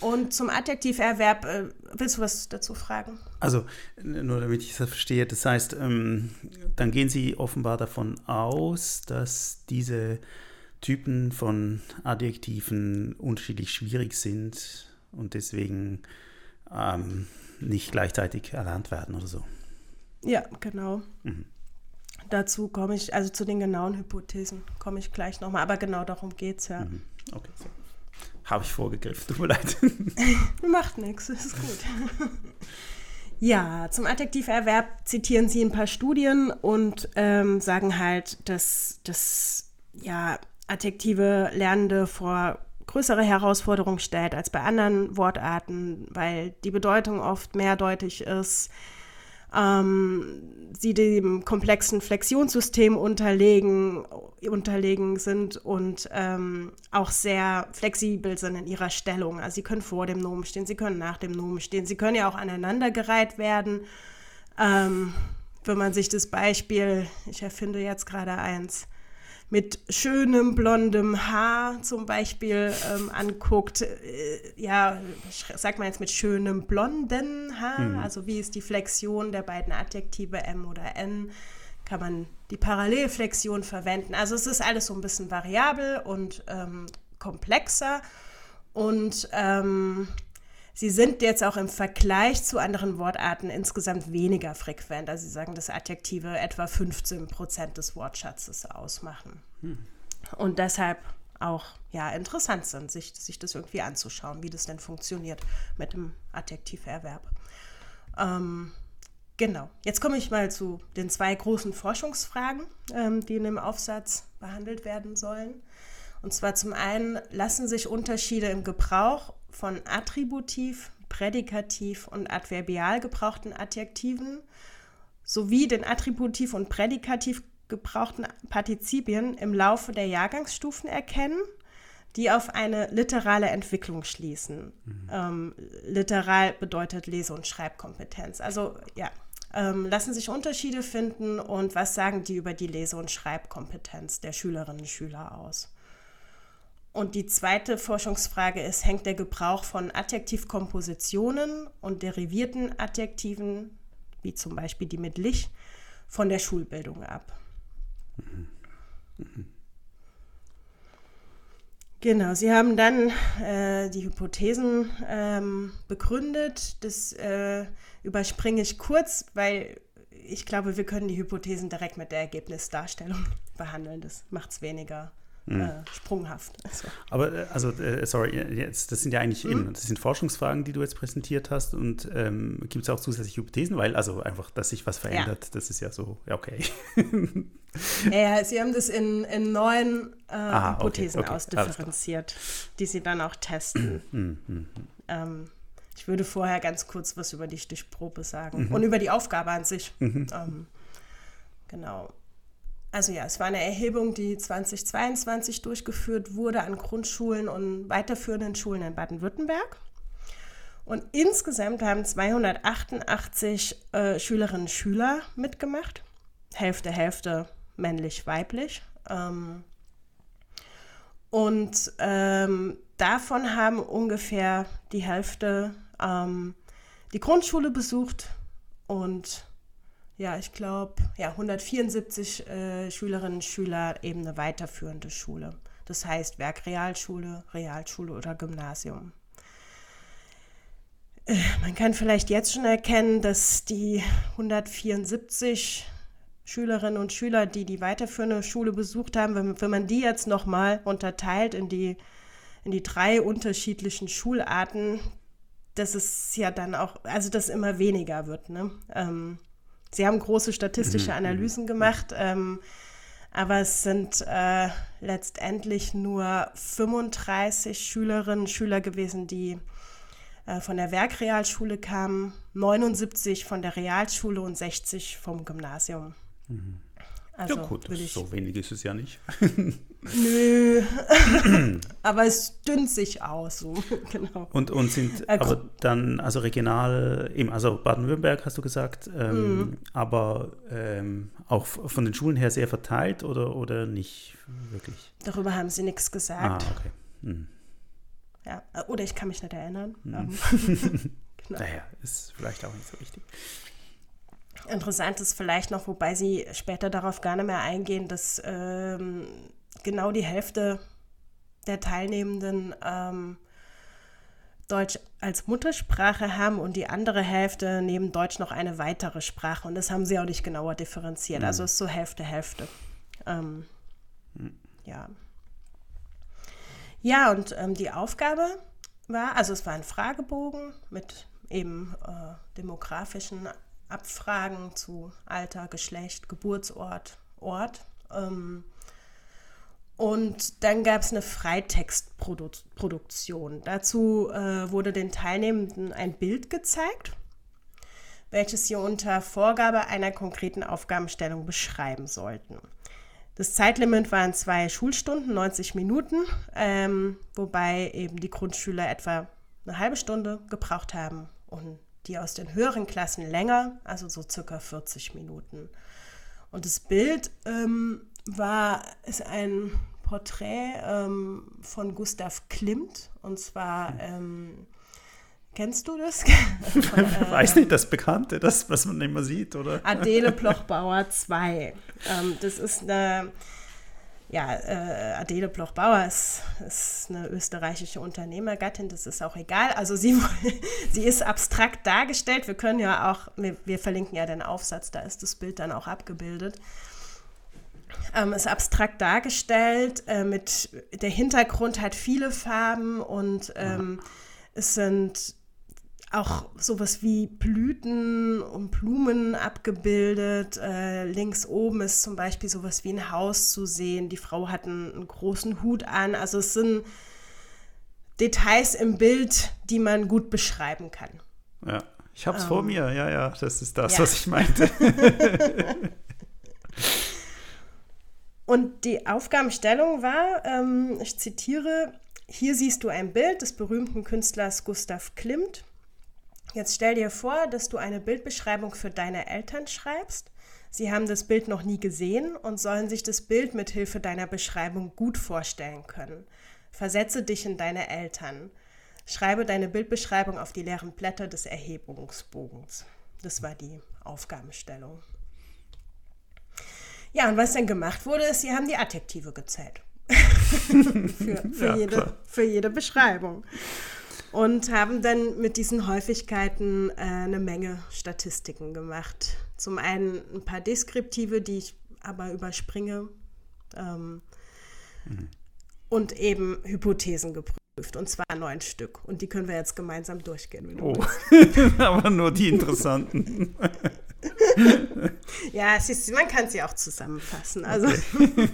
und zum Adjektiverwerb, äh, willst du was dazu fragen? Also, nur damit ich das verstehe, das heißt, ähm, dann gehen Sie offenbar davon aus, dass diese Typen von Adjektiven unterschiedlich schwierig sind und deswegen ähm, nicht gleichzeitig erlernt werden oder so. Ja, genau. Mhm. Dazu komme ich, also zu den genauen Hypothesen komme ich gleich nochmal, aber genau darum geht es ja. Mhm. Okay, so. Habe ich vorgegriffen, tut mir leid. [laughs] Macht nichts, ist gut. Ja, zum Adjektiverwerb zitieren Sie ein paar Studien und ähm, sagen halt, dass, dass ja, Adjektive Lernende vor größere Herausforderungen stellt als bei anderen Wortarten, weil die Bedeutung oft mehrdeutig ist, ähm, sie dem komplexen Flexionssystem unterlegen, unterlegen sind und ähm, auch sehr flexibel sind in ihrer Stellung. Also sie können vor dem Nomen stehen, sie können nach dem Nomen stehen, sie können ja auch aneinandergereiht werden. Ähm, wenn man sich das Beispiel, ich erfinde jetzt gerade eins, mit schönem blondem Haar zum Beispiel ähm, anguckt, äh, ja, sagt man jetzt mit schönem blonden Haar, mhm. also wie ist die Flexion der beiden Adjektive M oder N, kann man die Parallelflexion verwenden. Also es ist alles so ein bisschen variabel und ähm, komplexer und ähm, Sie sind jetzt auch im Vergleich zu anderen Wortarten insgesamt weniger frequent. Also Sie sagen, dass Adjektive etwa 15 Prozent des Wortschatzes ausmachen. Hm. Und deshalb auch ja, interessant sind, sich, sich das irgendwie anzuschauen, wie das denn funktioniert mit dem Adjektiverwerb. Ähm, genau, jetzt komme ich mal zu den zwei großen Forschungsfragen, ähm, die in dem Aufsatz behandelt werden sollen. Und zwar zum einen lassen sich Unterschiede im Gebrauch von attributiv, prädikativ und adverbial gebrauchten Adjektiven sowie den attributiv und prädikativ gebrauchten Partizipien im Laufe der Jahrgangsstufen erkennen, die auf eine literale Entwicklung schließen. Mhm. Ähm, literal bedeutet Lese- und Schreibkompetenz. Also ja, ähm, lassen sich Unterschiede finden und was sagen die über die Lese- und Schreibkompetenz der Schülerinnen und Schüler aus? Und die zweite Forschungsfrage ist, hängt der Gebrauch von Adjektivkompositionen und derivierten Adjektiven, wie zum Beispiel die mit Lich, von der Schulbildung ab? Genau, Sie haben dann äh, die Hypothesen ähm, begründet. Das äh, überspringe ich kurz, weil ich glaube, wir können die Hypothesen direkt mit der Ergebnisdarstellung [laughs] behandeln. Das macht es weniger Mhm. äh, sprunghaft. Also, Aber äh, also, äh, sorry, jetzt, das sind ja eigentlich eben, das sind Forschungsfragen, die du jetzt präsentiert hast. Und ähm, gibt es auch zusätzliche Hypothesen? Weil, also einfach, dass sich was verändert, das ist ja so, ja, okay. ja, ja, sie haben das in, in neun äh, Ah, okay, Hypothesen okay, alles ausdifferenziert, die sie dann auch testen. Mhm, ähm, ich würde vorher ganz kurz was über die Stichprobe sagen Mhm. und über die Aufgabe an sich. Ähm, genau. Also ja, es war eine Erhebung, die 2022 durchgeführt wurde an Grundschulen und weiterführenden Schulen in Baden-Württemberg. Und insgesamt haben 288 äh, Schülerinnen und Schüler mitgemacht. Hälfte, Hälfte männlich, weiblich. Ähm, und ähm, davon haben ungefähr die Hälfte ähm, die Grundschule besucht und ja, ich glaube, ja, 174 äh, Schülerinnen und Schüler eben eine weiterführende Schule. Das heißt Werkrealschule, Realschule oder Gymnasium. Äh, man kann vielleicht jetzt schon erkennen, dass die 174 Schülerinnen und Schüler, die die weiterführende Schule besucht haben, wenn, wenn man die jetzt nochmal unterteilt in die, in die drei unterschiedlichen Schularten, dass es ja dann auch, also das immer weniger wird. Ne? Ähm, sie haben große statistische Analysen gemacht, ähm, aber es sind äh, letztendlich nur 35 Schülerinnen und Schüler gewesen, die äh, von der Werkrealschule kamen, 79 von der Realschule und 60 vom Gymnasium. Also ja, gut, ich, so wenig ist es ja nicht. [laughs] Nö, [clears throat] aber es dünnt sich aus, so [laughs] genau. Und, und sind Äh, aber dann, also regional, eben, also Baden-Württemberg hast du gesagt, ähm, Mhm. aber ähm, auch von den Schulen her sehr verteilt oder, oder nicht wirklich? Darüber haben sie nichts Ah, gesagt. okay. Hm. Ja, äh, oder ich kann mich nicht erinnern. Ähm, [laughs] genau. Naja, ist vielleicht auch nicht so wichtig. Interessant ist vielleicht noch, wobei sie später darauf gar nicht mehr eingehen, dass ähm, genau die Hälfte der Teilnehmenden ähm, Deutsch als Muttersprache haben und die andere Hälfte neben Deutsch noch eine weitere Sprache. Und das haben sie auch nicht genauer differenziert. Also es ist so Hälfte, Hälfte. Ähm, Ja. Ja, und ähm, die Aufgabe war, also es war ein Fragebogen mit eben äh, demografischen Abfragen zu Alter, Geschlecht, Geburtsort, Ort. Ähm, und dann gab es eine Freitextproduktion. Dazu äh, wurde den Teilnehmenden ein Bild gezeigt, welches sie unter Vorgabe einer konkreten Aufgabenstellung beschreiben sollten. Das Zeitlimit waren zwei Schulstunden, 90 Minuten, ähm, wobei eben die Grundschüler etwa eine halbe Stunde gebraucht haben und die aus den höheren Klassen länger, also so circa 40 Minuten. Und das Bild ähm, war, ist ein Porträt ähm, von Gustav Klimt. Und zwar, ähm, kennst du das? [laughs] Von, äh, Weiß nicht, das Bekannte, das, was man immer sieht, oder? Adele [laughs] Plochbauer 2. Ähm, das ist eine, ja, äh, Adele Plochbauer ist, ist eine österreichische Unternehmergattin, das ist auch egal. Also sie, [laughs] sie ist abstrakt dargestellt. Wir können ja auch, wir, wir verlinken ja den Aufsatz, da ist das Bild dann auch abgebildet. Ähm, ist abstrakt dargestellt, äh, mit der Hintergrund hat viele Farben und ähm, es sind auch sowas wie Blüten und Blumen abgebildet. Äh, links oben ist zum Beispiel sowas wie ein Haus zu sehen. Die Frau hat einen, einen großen Hut an. Also es sind Details im Bild, die man gut beschreiben kann. Ja, ich hab's vor mir, ja, ja, das ist das, ja. was ich meinte. [laughs] Und die Aufgabenstellung war, ähm, ich zitiere, hier siehst du ein Bild des berühmten Künstlers Gustav Klimt. Jetzt stell dir vor, dass du eine Bildbeschreibung für deine Eltern schreibst. Sie haben das Bild noch nie gesehen und sollen sich das Bild mit Hilfe deiner Beschreibung gut vorstellen können. Versetze dich in deine Eltern. Schreibe deine Bildbeschreibung auf die leeren Blätter des Erhebungsbogens. Das war die Aufgabenstellung. Ja, und was dann gemacht wurde, ist, sie haben die Adjektive gezählt. [laughs] für, für, Ja, jede, für jede Beschreibung. Und haben dann mit diesen Häufigkeiten äh, eine Menge Statistiken gemacht. zum einen ein paar Deskriptive, die ich aber überspringe. Ähm, mhm. Und eben Hypothesen geprüft. Und zwar neun Stück. Und die können wir jetzt gemeinsam durchgehen. oh, [laughs] aber nur die interessanten. [laughs] ja, ist, man kann sie auch zusammenfassen. Also. Okay.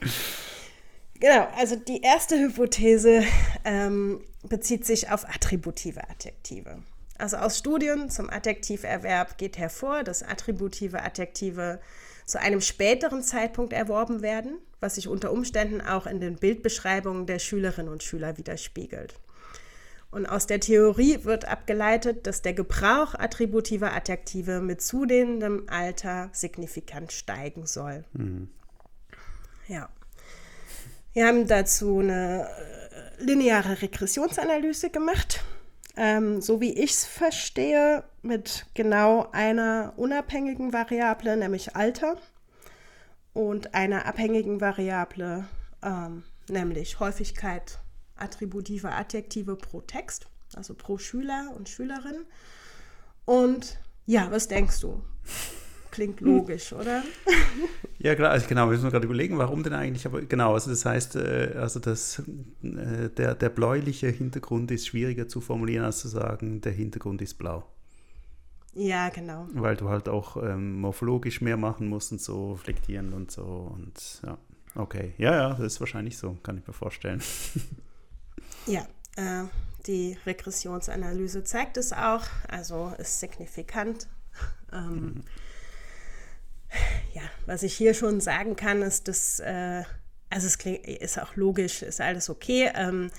[laughs] genau, also die erste Hypothese ähm, bezieht sich auf attributive Adjektive. Also aus Studien zum Adjektiverwerb geht hervor, dass attributive Adjektive zu einem späteren Zeitpunkt erworben werden, was sich unter Umständen auch in den Bildbeschreibungen der Schülerinnen und Schüler widerspiegelt. Und aus der Theorie wird abgeleitet, dass der Gebrauch attributiver Adjektive mit zunehmendem Alter signifikant steigen soll. Mhm. Ja. Wir haben dazu eine äh, lineare Regressionsanalyse gemacht ähm, so wie ich es verstehe, mit genau einer unabhängigen Variable, nämlich Alter, und einer abhängigen Variable, ähm, nämlich Häufigkeit attributiver Adjektive pro Text, also pro Schüler und Schülerin. Und ja, was denkst du? Klingt logisch, oder? [laughs] Ja, klar, also genau, wir müssen gerade überlegen, warum denn eigentlich, aber genau, also das heißt, äh, also das, äh, der, der bläuliche Hintergrund ist schwieriger zu formulieren, als zu sagen, der Hintergrund ist blau. Ja, genau. Weil du halt auch ähm, morphologisch mehr machen musst und so flektieren und so und ja, okay. Ja, ja, das ist wahrscheinlich so, kann ich mir vorstellen. [laughs] ja, äh, die Regressionsanalyse zeigt es auch, also ist signifikant. Ähm, mhm ja, was ich hier schon sagen kann, ist, dass, äh, also es klingt, ist auch logisch, ist alles okay. Ähm,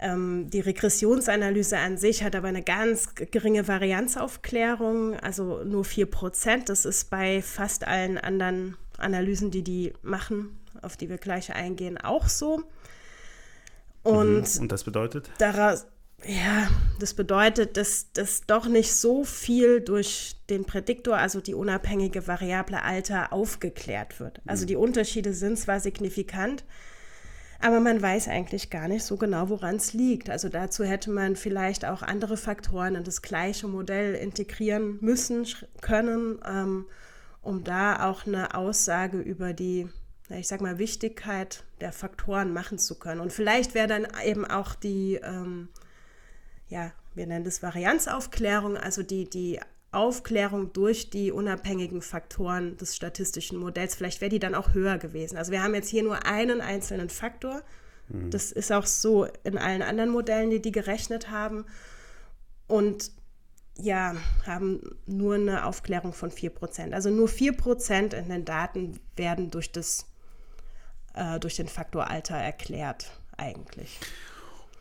ähm, die Regressionsanalyse an sich hat aber eine ganz geringe Varianzaufklärung, also nur 4%. Das ist bei fast allen anderen Analysen, die die machen, auf die wir gleich eingehen, auch so. Und, mhm. Und das bedeutet? Daraus, ja, das bedeutet, dass das doch nicht so viel durch den Prädiktor, also die unabhängige Variable Alter, aufgeklärt wird. Also die Unterschiede sind zwar signifikant, aber man weiß eigentlich gar nicht so genau, woran es liegt. Also dazu hätte man vielleicht auch andere Faktoren in das gleiche Modell integrieren müssen, können, ähm, um da auch eine Aussage über die, ich sag mal, Wichtigkeit der Faktoren machen zu können. Und vielleicht wäre dann eben auch die ähm, ja, wir nennen das Varianzaufklärung, also die, die Aufklärung durch die unabhängigen Faktoren des statistischen Modells, vielleicht wäre die dann auch höher gewesen. Also wir haben jetzt hier nur einen einzelnen Faktor. Mhm. Das ist auch so in allen anderen Modellen, die die gerechnet haben. Und ja, haben nur eine Aufklärung von 4%. Also nur 4% in den Daten werden durch, das, äh, durch den Faktor Alter erklärt eigentlich.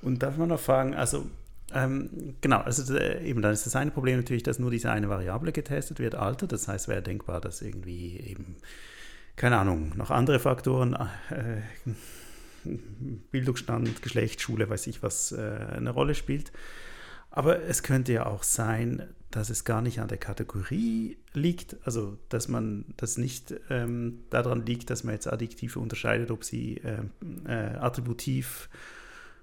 Und darf man noch fragen, also ähm, genau, also äh, eben dann ist das eine Problem natürlich, dass nur diese eine Variable getestet wird, Alter. Das heißt, wäre denkbar, dass irgendwie eben, keine Ahnung, noch andere Faktoren, äh, [laughs] Bildungsstand, Geschlecht, Schule, weiß ich was, äh, eine Rolle spielt. Aber es könnte ja auch sein, dass es gar nicht an der Kategorie liegt, also dass man das nicht ähm, daran liegt, dass man jetzt Adjektive unterscheidet, ob sie ähm, äh, attributiv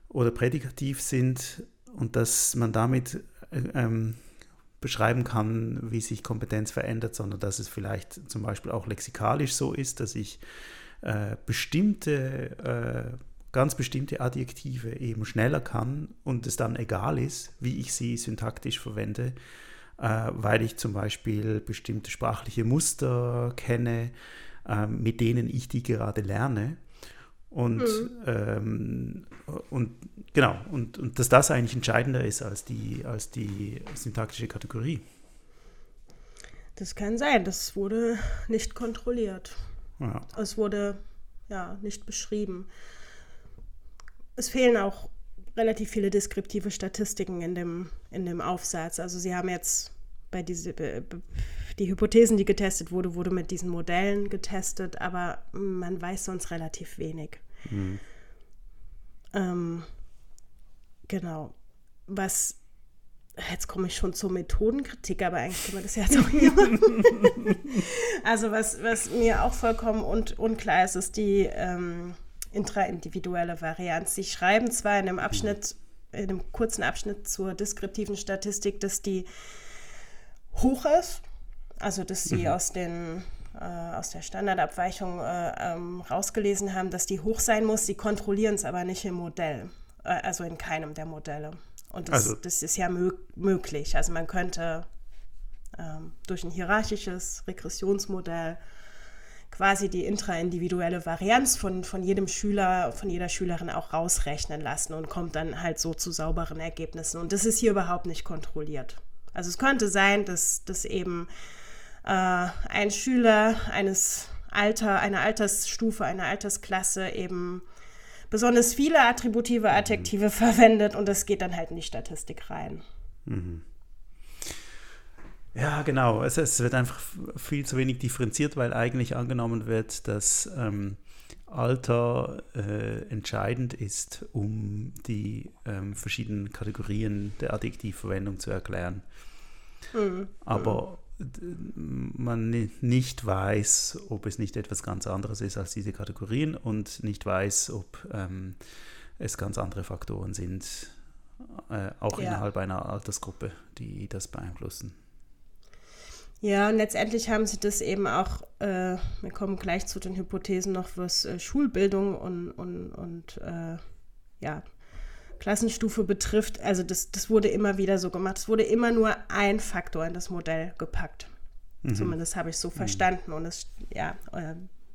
oder prädikativ sind, und dass man damit äh, ähm, beschreiben kann, wie sich Kompetenz verändert, sondern dass es vielleicht zum Beispiel auch lexikalisch so ist, dass ich äh, bestimmte, äh, ganz bestimmte Adjektive eben schneller kann und es dann egal ist, wie ich sie syntaktisch verwende, äh, weil ich zum Beispiel bestimmte sprachliche Muster kenne, äh, mit denen ich die gerade lerne und, mhm. ähm, und genau, und, und dass das eigentlich entscheidender ist als die, als die syntaktische Kategorie. Das kann sein, das wurde nicht kontrolliert. Ja. Es wurde ja nicht beschrieben. Es fehlen auch relativ viele deskriptive Statistiken in dem, in dem Aufsatz. Also sie haben jetzt bei diese die Hypothesen, die getestet wurde, wurde mit diesen Modellen getestet, aber man weiß sonst relativ wenig. Mhm. Ähm, genau. Was, jetzt komme ich schon zur Methodenkritik, aber eigentlich können wir das jetzt auch hier machen. also was, was mir auch vollkommen un unklar ist, ist die ähm, intraindividuelle Varianz. Sie schreiben zwar in einem Abschnitt, in einem kurzen Abschnitt zur deskriptiven Statistik, dass die hoch ist, Also, dass sie mhm. aus, den, äh, aus der Standardabweichung äh, ähm, rausgelesen haben, dass die hoch sein muss. Sie kontrollieren es aber nicht im Modell, äh, also in keinem der Modelle. Und das, also. das ist ja mö möglich. Also man könnte ähm, durch ein hierarchisches Regressionsmodell quasi die intraindividuelle Varianz von, von jedem Schüler, von jeder Schülerin auch rausrechnen lassen und kommt dann halt so zu sauberen Ergebnissen. Und das ist hier überhaupt nicht kontrolliert. Also es könnte sein, dass, dass eben äh, ein Schüler eines Alter, einer Altersstufe, einer Altersklasse eben besonders viele attributive Adjektive mhm. [laughs] verwendet und das geht dann halt in die Statistik rein. Mhm. Ja, genau. Es, es, wird einfach viel zu wenig differenziert, weil eigentlich angenommen wird, dass ähm, Alter äh, entscheidend ist, um die ähm, verschiedenen Kategorien der Adjektivverwendung zu erklären. Mhm. Aber man nicht weiß, ob es nicht etwas ganz anderes ist als diese Kategorien und nicht weiß, ob ähm, es ganz andere Faktoren sind, äh, auch ja. innerhalb einer Altersgruppe, die das beeinflussen. Ja, und letztendlich haben sie das eben auch, äh, wir kommen gleich zu den Hypothesen noch, was äh, Schulbildung und, und, und äh, ja, Klassenstufe betrifft. Also das, das wurde immer wieder so gemacht. Es wurde immer nur ein Faktor in das Modell gepackt. Mhm. Zumindest habe ich so mhm. verstanden. Und es, ja, äh,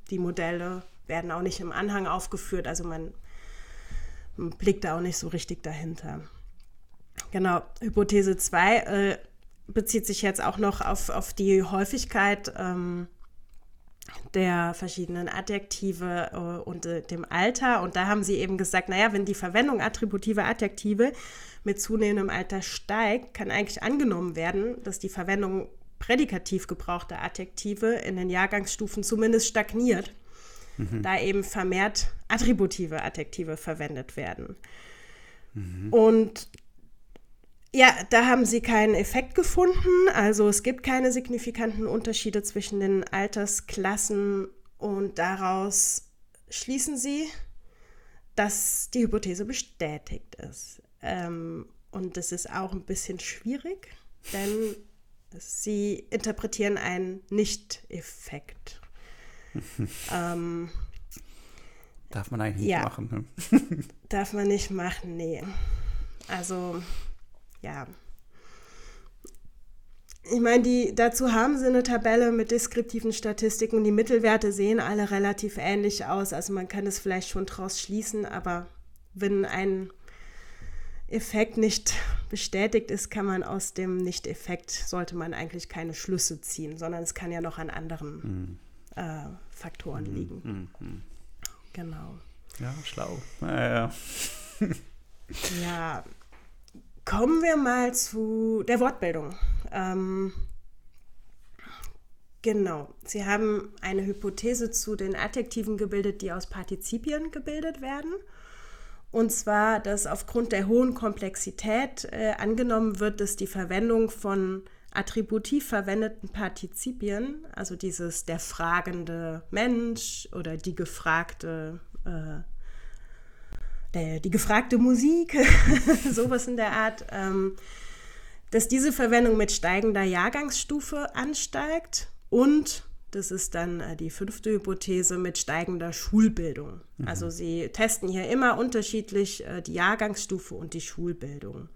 die Modelle werden auch nicht im Anhang aufgeführt. Also man, man blickt da auch nicht so richtig dahinter. Genau, Hypothese 2 äh, bezieht sich jetzt auch noch auf, auf die Häufigkeit ähm, der verschiedenen Adjektive äh, und äh, dem Alter. Und da haben sie eben gesagt, naja, wenn die Verwendung attributiver Adjektive mit zunehmendem Alter steigt, kann eigentlich angenommen werden, dass die Verwendung prädikativ gebrauchter Adjektive in den Jahrgangsstufen zumindest stagniert, mhm. da eben vermehrt attributive Adjektive verwendet werden. Mhm. Und ja, da haben sie keinen Effekt gefunden. Also es gibt keine signifikanten Unterschiede zwischen den Altersklassen und daraus schließen sie, dass die Hypothese bestätigt ist. Ähm, und das ist auch ein bisschen schwierig, denn sie interpretieren einen Nicht-Effekt. [laughs] ähm, darf man eigentlich ja, nicht machen. Ne? darf man nicht machen, nee. Also ja. Ich meine, die, dazu haben sie eine Tabelle mit deskriptiven Statistiken. Die Mittelwerte sehen alle relativ ähnlich aus. Also man kann es vielleicht schon daraus schließen, aber wenn ein Effekt nicht bestätigt ist, kann man aus dem Nicht-Effekt, sollte man eigentlich keine Schlüsse ziehen, sondern es kann ja noch an anderen mm. äh, Faktoren mm, liegen. Mm, genau. Ja, schlau. Ja, ja. [laughs] Kommen wir mal zu der Wortbildung. Ähm, genau, Sie haben eine Hypothese zu den Adjektiven gebildet, die aus Partizipien gebildet werden. Und zwar, dass aufgrund der hohen Komplexität äh, angenommen wird, dass die Verwendung von attributiv verwendeten Partizipien, also dieses der fragende Mensch oder die gefragte äh, der, die gefragte Musik, [laughs] sowas in der Art, ähm, dass diese Verwendung mit steigender Jahrgangsstufe ansteigt und das ist dann äh, die fünfte Hypothese mit steigender Schulbildung. Mhm. Also sie testen hier immer unterschiedlich äh, die Jahrgangsstufe und die Schulbildung.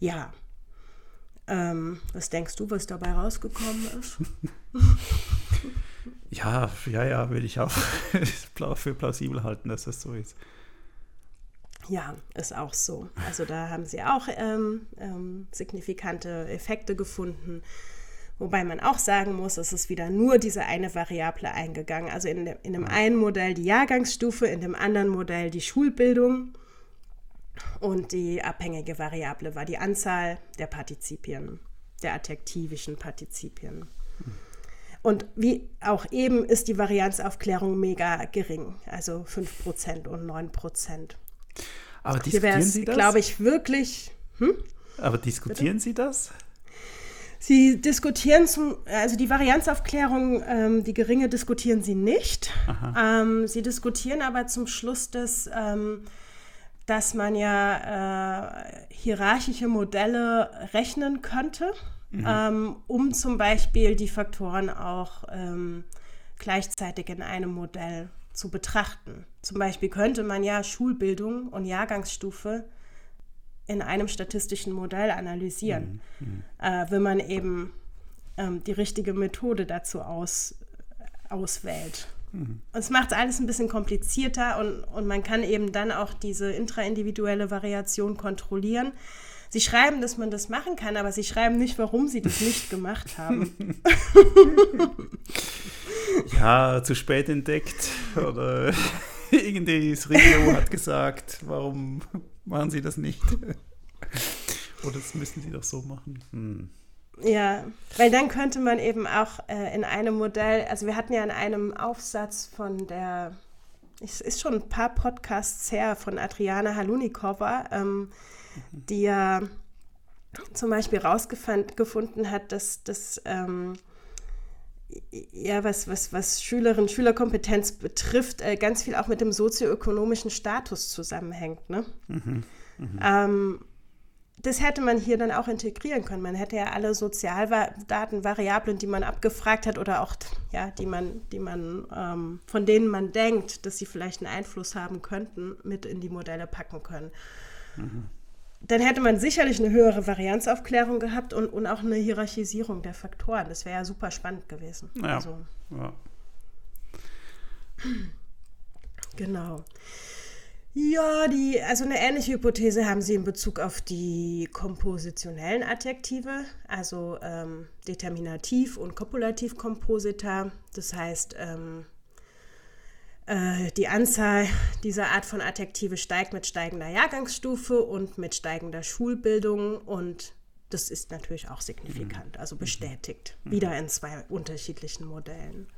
Ja. Ähm, was denkst du, was dabei rausgekommen ist? [laughs] ja, ja, ja, würde ich auch [laughs] für plausibel halten, dass das so ist. Ja, ist auch so. Also da haben sie auch ähm, ähm, signifikante Effekte gefunden. Wobei man auch sagen muss, es ist wieder nur diese eine Variable eingegangen. Also in, in dem einen Modell die Jahrgangsstufe, in dem anderen Modell die Schulbildung. Und die abhängige Variable war die Anzahl der Partizipien, der adjektivischen Partizipien. Und wie auch eben ist die Varianzaufklärung mega gering, also 5% und 9%. Aber diskutieren Sie das? glaube ich, wirklich. Hm? Aber diskutieren Bitte? Sie das? Sie diskutieren zum, also die Varianzaufklärung, ähm, die geringe diskutieren Sie nicht. Ähm, sie diskutieren aber zum Schluss, dass, ähm, dass man ja äh, hierarchische Modelle rechnen könnte. mhm. ähm, um zum Beispiel die Faktoren auch ähm, gleichzeitig in einem Modell zu betrachten. Zum Beispiel könnte man ja Schulbildung und Jahrgangsstufe in einem statistischen Modell analysieren, mhm. mhm. äh, wenn man eben ähm, die richtige Methode dazu aus, auswählt. Mhm. Und es macht alles ein bisschen komplizierter und, und man kann eben dann auch diese intraindividuelle Variation kontrollieren. Sie schreiben, dass man das machen kann, aber sie schreiben nicht, warum sie das nicht gemacht haben. [laughs] [laughs] ja, zu spät entdeckt oder [laughs] irgendwie das Regio hat gesagt, warum machen sie das nicht? oder das müssen sie doch so machen. Hm. Ja, weil dann könnte man eben auch äh, in einem Modell, also wir hatten ja in einem Aufsatz von der, es ist schon ein paar Podcasts her, von Adriana Halunikova, ähm, die ja zum Beispiel rausgefunden hat, dass das ähm, ja, was, was, was Schülerinnen Schülerkompetenz betrifft, äh, ganz viel auch mit dem sozioökonomischen Status zusammenhängt. Ne? Mhm, mh. ähm, das hätte man hier dann auch integrieren können. Man hätte ja alle Sozialdaten, Variablen, die man abgefragt hat oder auch, ja, die man, die man, ähm, von denen man denkt, dass sie vielleicht einen Einfluss haben könnten, mit in die Modelle packen können. Mhm. Dann hätte man sicherlich eine höhere Varianzaufklärung gehabt und, und auch eine Hierarchisierung der Faktoren. Das wäre ja super spannend gewesen. Ja. Also, ja. Genau. Ja, die, also eine ähnliche Hypothese haben sie in Bezug auf die kompositionellen Adjektive, also ähm, Determinativ und Kopulativ-Komposita. Das heißt, ähm, äh, die Anzahl dieser Art von Adjektive steigt mit steigender Jahrgangsstufe und mit steigender Schulbildung und das ist natürlich auch signifikant, also bestätigt, mhm. wieder in zwei unterschiedlichen Modellen.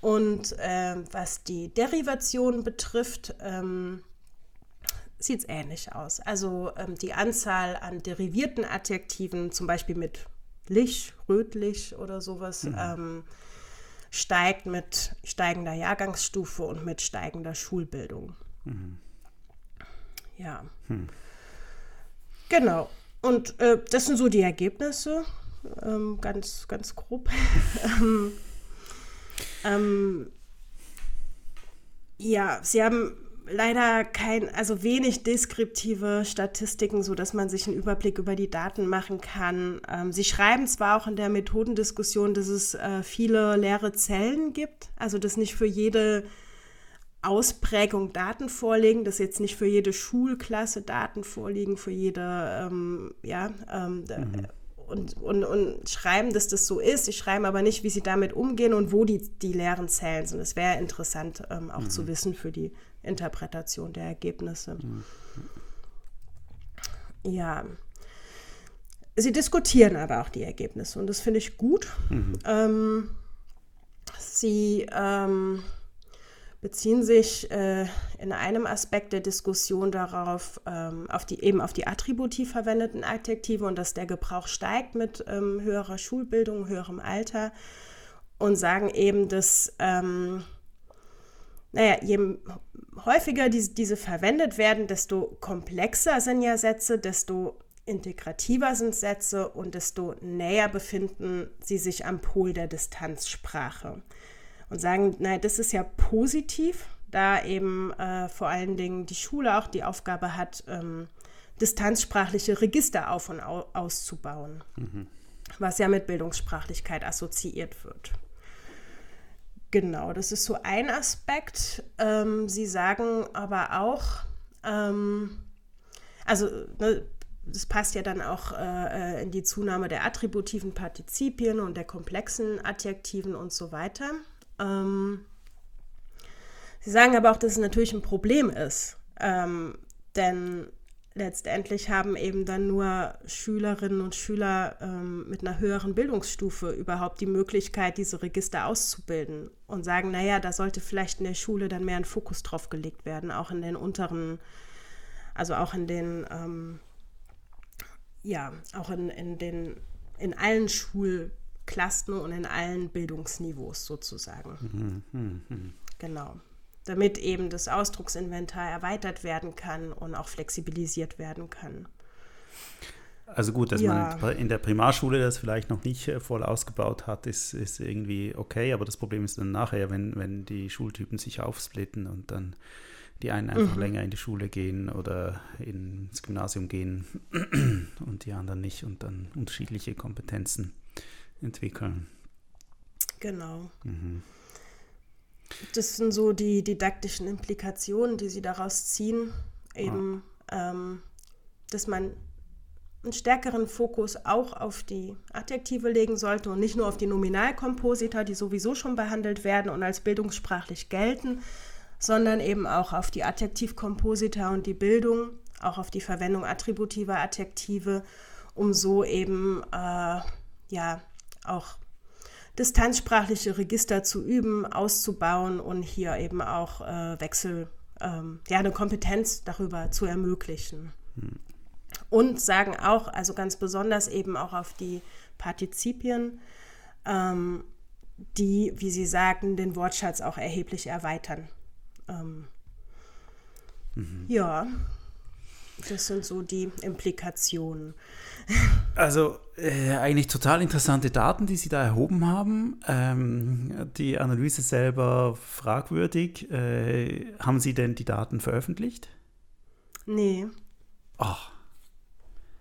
Und äh, was die Derivation betrifft, ähm, sieht es ähnlich aus. Also ähm, die Anzahl an derivierten Adjektiven, zum Beispiel mit lich, rötlich oder sowas, mhm. ähm, steigt mit steigender Jahrgangsstufe und mit steigender Schulbildung. Mhm. Ja. Hm. Genau. Und äh, das sind so die Ergebnisse, ähm, ganz, ganz grob. [laughs] ähm, ähm, ja, sie haben leider kein, also wenig deskriptive Statistiken, so dass man sich einen Überblick über die Daten machen kann. Ähm, sie schreiben zwar auch in der Methodendiskussion, dass es äh, viele leere Zellen gibt, also dass nicht für jede Ausprägung Daten vorliegen, dass jetzt nicht für jede Schulklasse Daten vorliegen, für jede, ähm, ja, ähm, mhm und, und, und schreiben, dass das so ist. Sie schreiben aber nicht, wie sie damit umgehen und wo die, die leeren Zellen sind. Das wäre interessant ähm, auch mhm. zu wissen für die Interpretation der Ergebnisse. Mhm. Ja. Sie diskutieren aber auch die Ergebnisse und das finde ich gut. Mhm. Ähm, sie ähm, beziehen sich äh, in einem Aspekt der Diskussion darauf, ähm, auf die, eben auf die attributiv verwendeten Adjektive und dass der Gebrauch steigt mit ähm, höherer Schulbildung, höherem Alter und sagen eben, dass, ähm, naja, je häufiger die, diese verwendet werden, desto komplexer sind ja Sätze, desto integrativer sind Sätze und desto näher befinden sie sich am Pol der Distanzsprache und sagen, nein, das ist ja positiv, da eben äh, vor allen Dingen die Schule auch die Aufgabe hat, ähm, distanzsprachliche Register auf und au auszubauen, mhm. was ja mit Bildungssprachlichkeit assoziiert wird. Genau, das ist so ein Aspekt. Ähm, Sie sagen aber auch, ähm, also ne, das passt ja dann auch äh, äh in die Zunahme der attributiven Partizipien und der komplexen Adjektiven und so weiter. Ähm, sie sagen aber auch, dass es natürlich ein Problem ist, ähm, denn letztendlich haben eben dann nur Schülerinnen und Schüler ähm, mit einer höheren Bildungsstufe überhaupt die Möglichkeit, diese Register auszubilden und sagen, naja, da sollte vielleicht in der Schule dann mehr ein Fokus drauf gelegt werden, auch in den unteren, also auch in den, ähm, ja, auch in, in den, in allen Schul Klassen und in allen Bildungsniveaus sozusagen. Mhm, mh, mh. Genau. Damit eben das Ausdrucksinventar erweitert werden kann und auch flexibilisiert werden kann. Also gut, dass Ja. man in der Primarschule das vielleicht noch nicht äh, voll ausgebaut hat, ist, ist irgendwie okay, aber das Problem ist dann nachher, wenn, wenn die Schultypen sich aufsplitten und dann die einen einfach länger in die Schule gehen oder ins Gymnasium gehen [clears throat] und die anderen nicht und dann unterschiedliche Kompetenzen entwickeln. Genau. Das sind so die didaktischen Implikationen, die sie daraus ziehen. Eben, ähm, dass man einen stärkeren Fokus auch auf die Adjektive legen sollte und nicht nur auf die Nominalkomposita, die sowieso schon behandelt werden und als bildungssprachlich gelten, sondern eben auch auf die Adjektivkomposita und die Bildung, auch auf die Verwendung attributiver Adjektive, um so eben äh, ja auch distanzsprachliche Register zu üben, auszubauen und hier eben auch äh, Wechsel, ähm, ja, eine Kompetenz darüber zu ermöglichen. Und sagen auch, also ganz besonders eben auch auf die Partizipien, ähm, die, wie Sie sagten, den Wortschatz auch erheblich erweitern. Ähm, Ja, das sind so die Implikationen. Also äh, eigentlich total interessante Daten, die Sie da erhoben haben. Ähm, die Analyse selber fragwürdig. Äh, haben Sie denn die Daten veröffentlicht? Nee, Ach.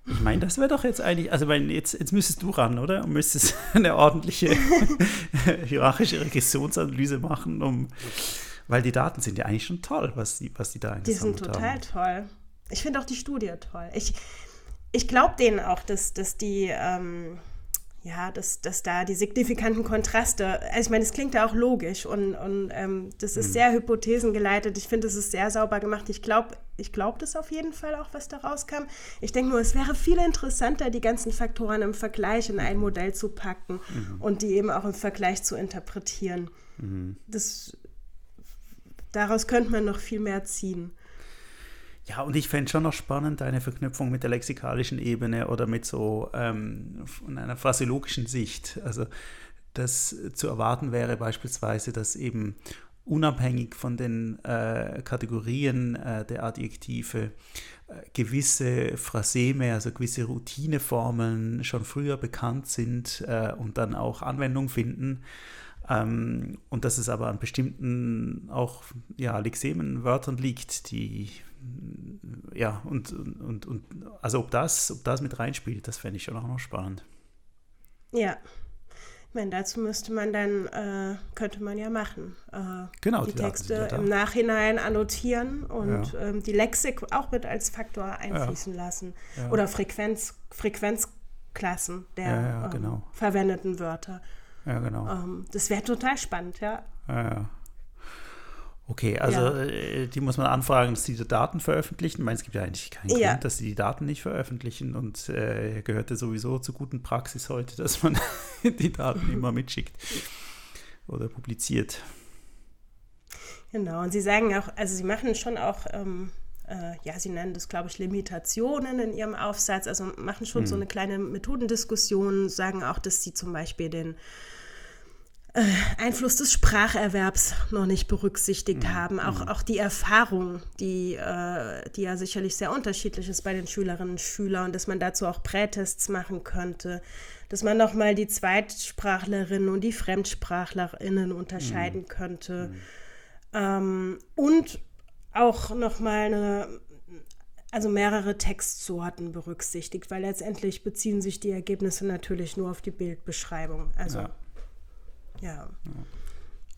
Ich meine, das wäre doch jetzt eigentlich, also wenn jetzt, jetzt müsstest du ran, oder? Und müsstest [laughs] eine ordentliche [laughs] hierarchische Regressionsanalyse machen, um, weil die Daten sind ja eigentlich schon toll, was die, was die da Die sind eingesammelt total haben. toll. Ich finde auch die Studie toll. Ich, ich glaube denen auch, dass, dass die, ähm, ja, dass, dass da die signifikanten Kontraste, also ich meine, es klingt ja auch logisch und, und ähm, das ist sehr hypothesengeleitet. Ich finde, es ist sehr sauber gemacht. Ich glaube, ich glaube das auf jeden Fall auch, was da rauskam. Ich denke nur, es wäre viel interessanter, die ganzen Faktoren im Vergleich in ein Modell zu packen und die eben auch im Vergleich zu interpretieren. Das, daraus könnte man noch viel mehr ziehen. Ja, und ich fände schon noch spannend, eine Verknüpfung mit der lexikalischen Ebene oder mit so ähm, von einer phraseologischen Sicht. Also das zu erwarten wäre beispielsweise, dass eben unabhängig von den äh, Kategorien äh, der Adjektive äh, gewisse Phraseme, also gewisse Routineformeln schon früher bekannt sind äh, und dann auch Anwendung finden. Ähm, und dass es aber an bestimmten auch ja, Lexemenwörtern liegt, die ja, und, und, und also ob das, ob das mit reinspielt, das fände ich schon auch noch spannend. Ja. Ich meine, dazu müsste man dann, äh, könnte man ja machen. Äh, Genau, die, die Texte ja im Nachhinein annotieren und Ja. ähm, die Lexik auch mit als Faktor einfließen lassen. Oder Frequenz, Frequenzklassen der Ja, ja, ähm, genau. verwendeten Wörter. Ja, genau. Ähm, das wäre total spannend, ja. Ja, ja. Okay, also Ja. äh, die muss man anfragen, dass sie die Daten veröffentlichen. Ich meine, es gibt ja eigentlich keinen Ja. Grund, dass sie die Daten nicht veröffentlichen und äh, gehört ja sowieso zur guten Praxis heute, dass man [laughs] die Daten immer mitschickt oder publiziert. Genau, und Sie sagen auch, also Sie machen schon auch, ähm, äh, ja, Sie nennen das, glaube ich, Limitationen in Ihrem Aufsatz, also machen schon so eine kleine Methodendiskussion, sagen auch, dass Sie zum Beispiel den äh, Einfluss des Spracherwerbs noch nicht berücksichtigt haben, auch, auch die Erfahrung, die, äh, die ja sicherlich sehr unterschiedlich ist bei den Schülerinnen und Schülern und dass man dazu auch Prätests machen könnte, dass man nochmal die Zweitsprachlerinnen und die Fremdsprachlerinnen unterscheiden könnte. Ähm, und auch nochmal eine, also mehrere Textsorten berücksichtigt, weil letztendlich beziehen sich die Ergebnisse natürlich nur auf die Bildbeschreibung. Also, Ja. Ja.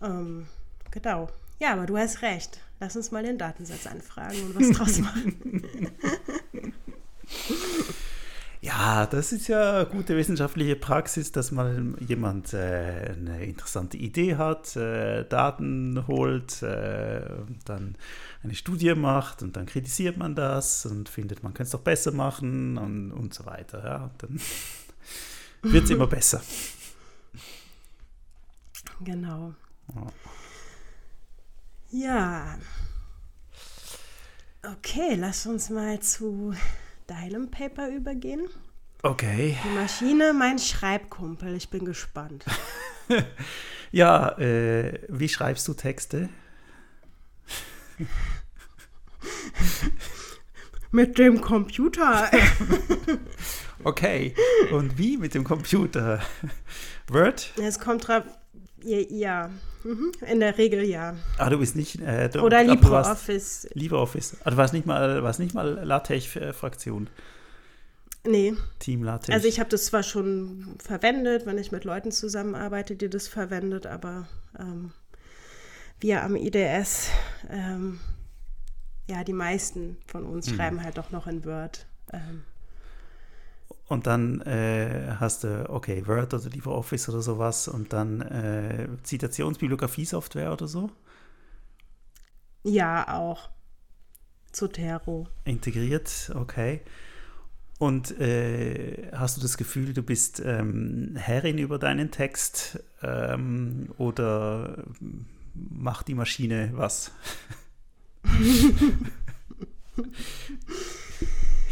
Ähm, genau. Ja, aber du hast recht. Lass uns mal den Datensatz anfragen und was draus [laughs] machen. [laughs] Ja, das ist ja gute wissenschaftliche Praxis, dass mal jemand äh, eine interessante Idee hat, äh, Daten holt, äh, dann eine Studie macht und dann kritisiert man das und findet, man könnte es doch besser machen und, und so weiter. Ja, dann [laughs] wird es immer besser. Genau. Ja. Okay, lass uns mal zu deinem Paper übergehen. Okay. Die Maschine, mein Schreibkumpel. Ich bin gespannt. [laughs] Ja, äh, wie schreibst du Texte? [laughs] Mit dem Computer. [laughs] okay. Und wie mit dem Computer? Word? Es kommt drauf. Ja. Mhm. in der Regel ja. Ah, du bist nicht. Äh, du, Oder LibreOffice. LibreOffice. Ah, du warst nicht mal, warst nicht mal LaTeX-Fraktion. Nee. Team LaTeX. Also ich habe das zwar schon verwendet, wenn ich mit Leuten zusammenarbeite, die das verwendet, aber ähm, wir am IDS, ähm, ja, die meisten von uns mhm. schreiben halt doch noch in Word. Ähm. Und dann äh, hast du, okay, Word oder LibreOffice oder sowas und dann äh, Zitationsbibliografie-Software oder so? Ja, auch. Zotero. Integriert, okay. Und äh, hast du das Gefühl, du bist ähm, Herrin über deinen Text ähm, oder macht die Maschine was? [laughs] [laughs]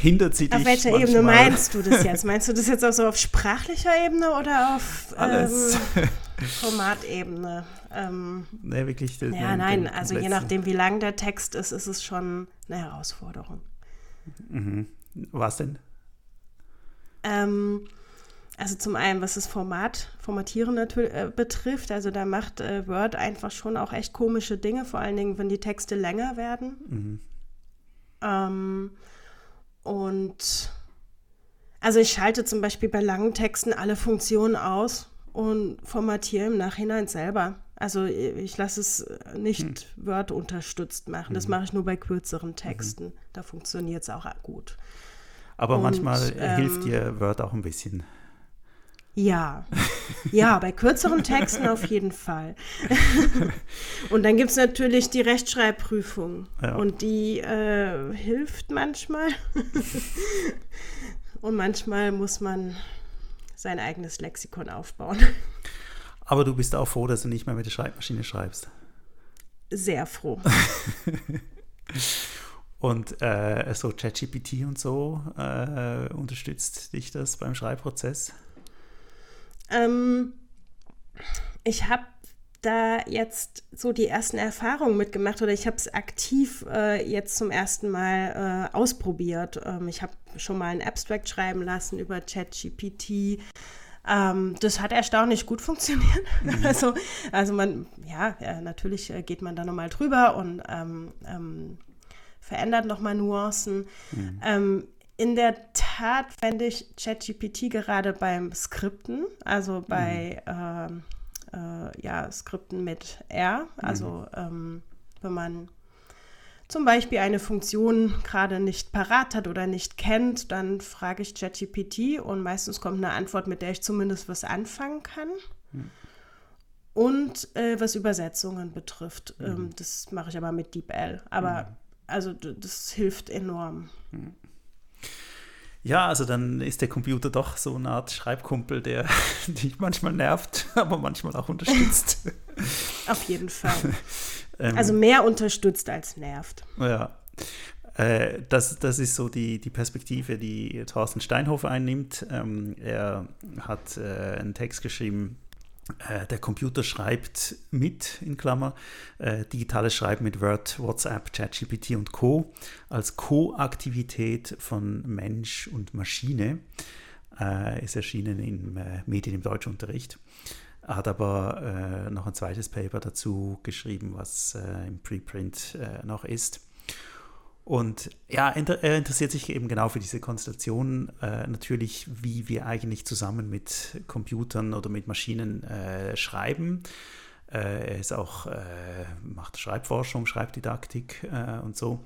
Hindert sie dich? Auf welcher manchmal? Ebene meinst du das jetzt? [laughs] Meinst du das jetzt auch so auf sprachlicher Ebene oder auf Alles. Ähm, [laughs] Formatebene? Ähm, nee, wirklich. ja, den, nein, also je nachdem, wie lang der Text ist, ist es schon eine Herausforderung. Mhm. Was denn? Ähm, also zum einen, was das Format, Formatieren natürlich äh, betrifft, also da macht äh, Word einfach schon auch echt komische Dinge, vor allen Dingen, wenn die Texte länger werden. Mhm. Ähm, und also ich schalte zum Beispiel bei langen Texten alle Funktionen aus und formatiere im Nachhinein selber. Also ich lasse es nicht hm. Word unterstützt machen. Das mhm. mache ich nur bei kürzeren Texten. Mhm. Da funktioniert es auch gut. Aber und, manchmal ähm, hilft dir Word auch ein bisschen. Ja, ja, bei kürzeren Texten auf jeden Fall. [laughs] und dann gibt es natürlich die Rechtschreibprüfung. Ja. Und die äh, hilft manchmal. [laughs] und manchmal muss man sein eigenes Lexikon aufbauen. Aber du bist auch froh, dass du nicht mehr mit der Schreibmaschine schreibst. Sehr froh. [laughs] Und äh, so ChatGPT und so, äh, unterstützt dich das beim Schreibprozess? Ähm, ich habe da jetzt so die ersten Erfahrungen mitgemacht oder ich habe es aktiv äh, jetzt zum ersten Mal äh, ausprobiert. Ähm, ich habe schon mal ein Abstract schreiben lassen über ChatGPT. Ähm, das hat erstaunlich gut funktioniert. Mhm. [laughs] Also, also man, ja, ja natürlich äh, geht man da nochmal drüber und ähm, ähm verändert nochmal Nuancen. Mhm. Ähm, in der Tat fände ich ChatGPT gerade beim Skripten, also bei mhm. äh, äh, ja, Skripten mit R, also mhm. ähm, wenn man zum Beispiel eine Funktion gerade nicht parat hat oder nicht kennt, dann frage ich ChatGPT und meistens kommt eine Antwort, mit der ich zumindest was anfangen kann. Mhm. Und äh, was Übersetzungen betrifft, ähm, mhm. das mache ich aber mit DeepL. Aber mhm also das hilft enorm. Ja, also dann ist der Computer doch so eine Art Schreibkumpel, der [laughs] dich manchmal nervt, [laughs] aber manchmal auch unterstützt. [laughs] Auf jeden Fall. ähm, also mehr unterstützt als nervt. Ja. Äh, das, das ist so die, die Perspektive, die Thorsten Steinhofer einnimmt. Ähm, er hat äh, einen Text geschrieben, der Computer schreibt mit, in Klammer, äh, digitales Schreiben mit Word, WhatsApp, ChatGPT und Co. als Co-Aktivität von Mensch und Maschine. Äh, ist erschienen im äh, Medien im Deutschunterricht. Er hat aber äh, noch ein zweites Paper dazu geschrieben, was äh, im Preprint noch ist. Und ja, er interessiert sich eben genau für diese Konstellation, äh, natürlich, wie wir eigentlich zusammen mit Computern oder mit Maschinen äh, schreiben. Äh, er ist auch, äh, macht Schreibforschung, Schreibdidaktik äh, und so.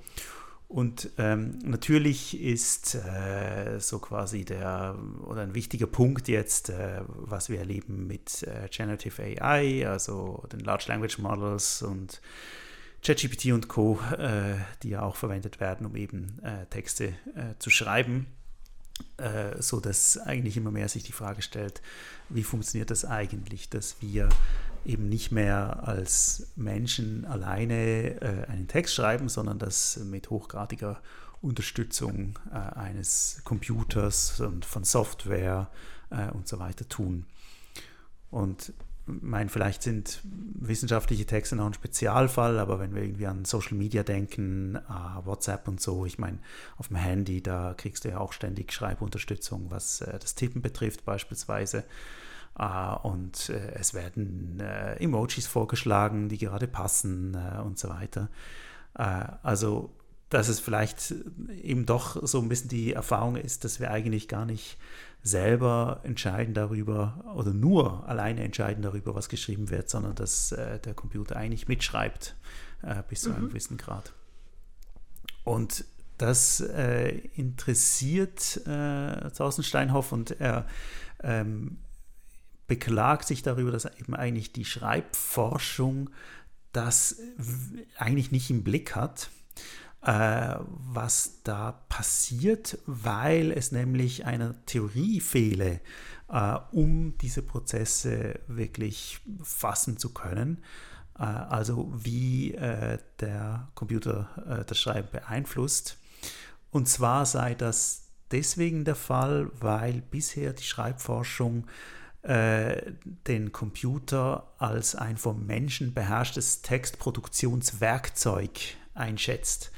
Und ähm, natürlich ist äh, so quasi der oder ein wichtiger Punkt jetzt, was wir erleben mit Generative AI, also den Large Language Models und ChatGPT und Co., äh, die ja auch verwendet werden, um eben äh, Texte äh, zu schreiben, äh, so dass eigentlich immer mehr sich die Frage stellt, wie funktioniert das eigentlich, dass wir eben nicht mehr als Menschen alleine äh, einen Text schreiben, sondern das mit hochgradiger Unterstützung eines Computers und von Software und so weiter tun. Und meine, vielleicht sind wissenschaftliche Texte noch ein Spezialfall, aber wenn wir irgendwie an Social Media denken, äh, WhatsApp und so, ich meine, auf dem Handy, da kriegst du ja auch ständig Schreibunterstützung, was äh, das Tippen betrifft beispielsweise. Uh, und äh, es werden äh, Emojis vorgeschlagen, die gerade passen äh, und so weiter. Äh, also, dass es vielleicht eben doch so ein bisschen die Erfahrung ist, dass wir eigentlich gar nicht selber entscheiden darüber oder nur alleine entscheiden darüber, was geschrieben wird, sondern dass äh, der Computer eigentlich mitschreibt äh, bis zu einem mhm. gewissen Grad. Und das äh, interessiert äh, Thorsten Steinhoff und er ähm, beklagt sich darüber, dass eben eigentlich die Schreibforschung das eigentlich nicht im Blick hat was da passiert, weil es nämlich einer Theorie fehle, äh, um diese Prozesse wirklich fassen zu können. Äh, also wie äh, der Computer äh, das Schreiben beeinflusst. Und zwar sei das deswegen der Fall, weil bisher die Schreibforschung äh, den Computer als ein vom Menschen beherrschtes Textproduktionswerkzeug einschätzt.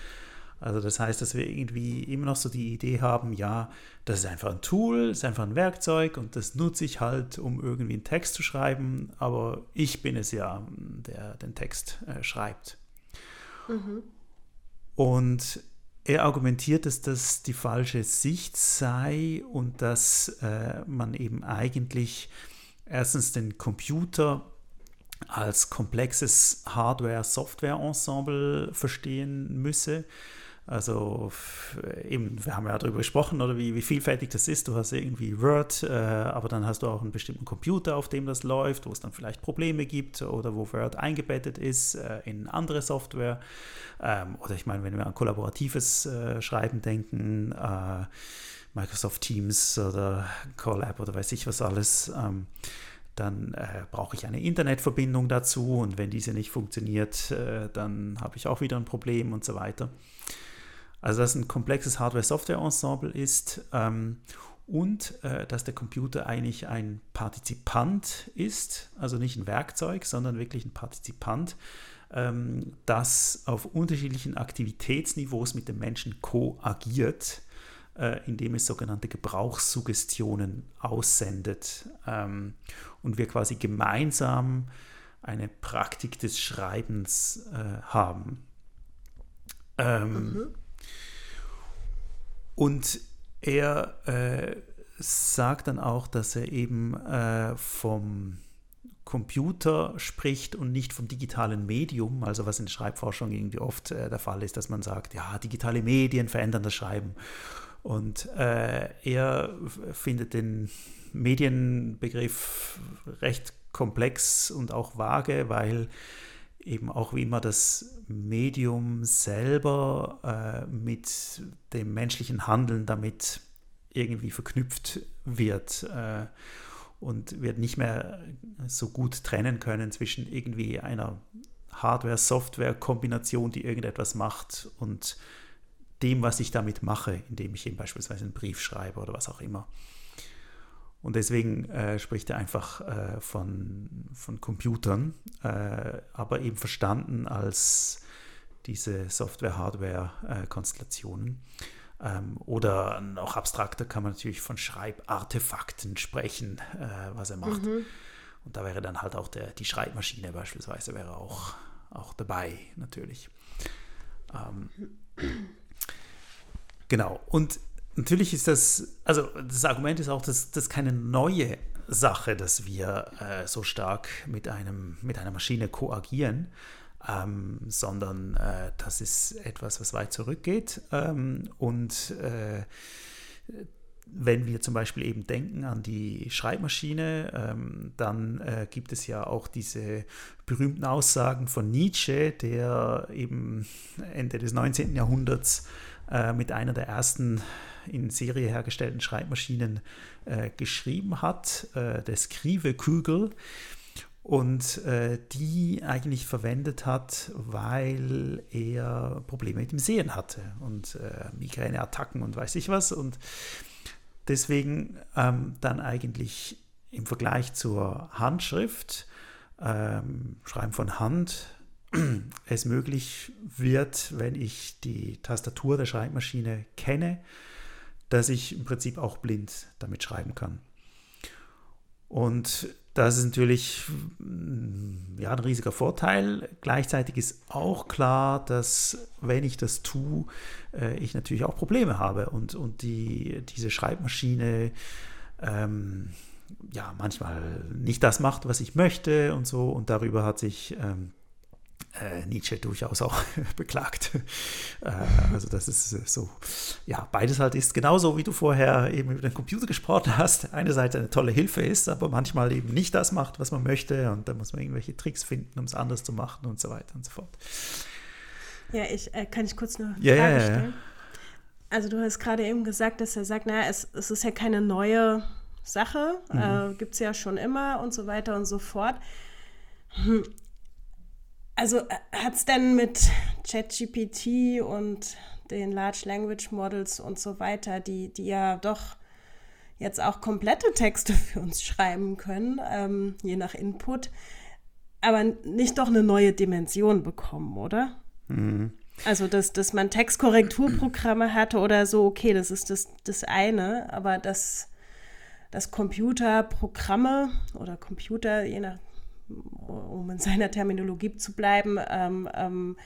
Also das heißt, dass wir irgendwie immer noch so die Idee haben, ja, das ist einfach ein Tool, ist einfach ein Werkzeug und das nutze ich halt, um irgendwie einen Text zu schreiben, aber ich bin es ja, der den Text äh, schreibt. Mhm. Und er argumentiert, dass das die falsche Sicht sei und dass äh, man eben eigentlich erstens den Computer als komplexes Hardware-Software-Ensemble verstehen müsse. Also eben, wir haben ja darüber gesprochen, oder wie, wie vielfältig das ist. Du hast irgendwie Word, äh, aber dann hast du auch einen bestimmten Computer, auf dem das läuft, wo es dann vielleicht Probleme gibt oder wo Word eingebettet ist äh, in andere Software. Ähm, oder ich meine, wenn wir an kollaboratives äh, Schreiben denken, äh, Microsoft Teams oder Collab oder weiß ich was alles. Ähm, dann äh, brauche ich eine Internetverbindung dazu und wenn diese nicht funktioniert, äh, dann habe ich auch wieder ein Problem und so weiter. Also dass ein komplexes Hardware-Software-Ensemble ist ähm, und äh, dass der Computer eigentlich ein Partizipant ist, also nicht ein Werkzeug, sondern wirklich ein Partizipant, ähm, das auf unterschiedlichen Aktivitätsniveaus mit dem Menschen koagiert äh, indem es sogenannte Gebrauchssuggestionen aussendet ähm, und wir quasi gemeinsam eine Praktik des Schreibens äh, haben. Ähm, mhm. Und er äh, sagt dann auch, dass er eben äh, vom Computer spricht und nicht vom digitalen Medium, also was in der Schreibforschung irgendwie oft äh, der Fall ist, dass man sagt, ja, digitale Medien verändern das Schreiben. Und äh, er findet den Medienbegriff recht komplex und auch vage, weil eben auch wie immer das Medium selber äh, mit dem menschlichen Handeln damit irgendwie verknüpft wird äh, und wird nicht mehr so gut trennen können zwischen irgendwie einer Hardware-Software-Kombination, die irgendetwas macht und dem, was ich damit mache, indem ich eben beispielsweise einen Brief schreibe oder was auch immer. Und deswegen äh, spricht er einfach äh, von, von Computern, äh, aber eben verstanden als diese Software-Hardware-Konstellationen. Ähm, oder noch abstrakter kann man natürlich von Schreibartefakten sprechen, äh, was er macht. Mhm. Und da wäre dann halt auch der, die Schreibmaschine beispielsweise wäre auch, auch dabei, natürlich. Ähm, [clears throat] Genau. Und natürlich ist das, also das Argument ist auch, dass das keine neue Sache, dass wir äh, so stark mit, einem, mit einer Maschine koagieren, ähm, sondern äh, das ist etwas, was weit zurückgeht. Ähm, und äh, wenn wir zum Beispiel eben denken an die Schreibmaschine, ähm, dann äh, gibt es ja auch diese berühmten Aussagen von Nietzsche, der eben Ende des 19. Jahrhunderts äh, mit einer der ersten in Serie hergestellten Schreibmaschinen äh, geschrieben hat, äh, der Skrivekügel und äh, die eigentlich verwendet hat, weil er Probleme mit dem Sehen hatte und äh, Migräneattacken und weiß ich was. Und deswegen ähm, dann eigentlich im Vergleich zur Handschrift ähm, Schreiben von Hand [clears throat] es möglich wird, wenn ich die Tastatur der Schreibmaschine kenne, dass ich im Prinzip auch blind damit schreiben kann. Und das ist natürlich mm, ja, ein riesiger Vorteil. Gleichzeitig ist auch klar, dass wenn ich das tue, äh, ich natürlich auch Probleme habe und, und die, diese Schreibmaschine ähm, ja manchmal nicht das macht, was ich möchte und so. Und darüber hat sich ähm, äh, Nietzsche durchaus auch [laughs] beklagt. Äh, also das ist äh, so, ja, beides halt ist genauso, wie du vorher eben über den Computer gesprochen hast. Einerseits eine tolle Hilfe ist, aber manchmal eben nicht das macht, was man möchte und da muss man irgendwelche Tricks finden, um es anders zu machen und so weiter und so fort. Ja, ich äh, kann ich kurz eine ja, Frage ja, ja. stellen. Also du hast gerade eben gesagt, dass er sagt, naja, es, es ist ja keine neue Sache, Mhm. äh, gibt es ja schon immer und so weiter und so fort. Hm. Also hat es denn mit ChatGPT und den Large Language Models und so weiter, die, die ja doch jetzt auch komplette Texte für uns schreiben können, ähm, je nach Input, aber nicht doch eine neue Dimension bekommen, oder? Also, dass, dass man Textkorrekturprogramme hatte oder so, okay, das ist das, das eine, aber dass, dass Computerprogramme oder Computer, je nach, um in seiner Terminologie zu bleiben, ähm, ähm,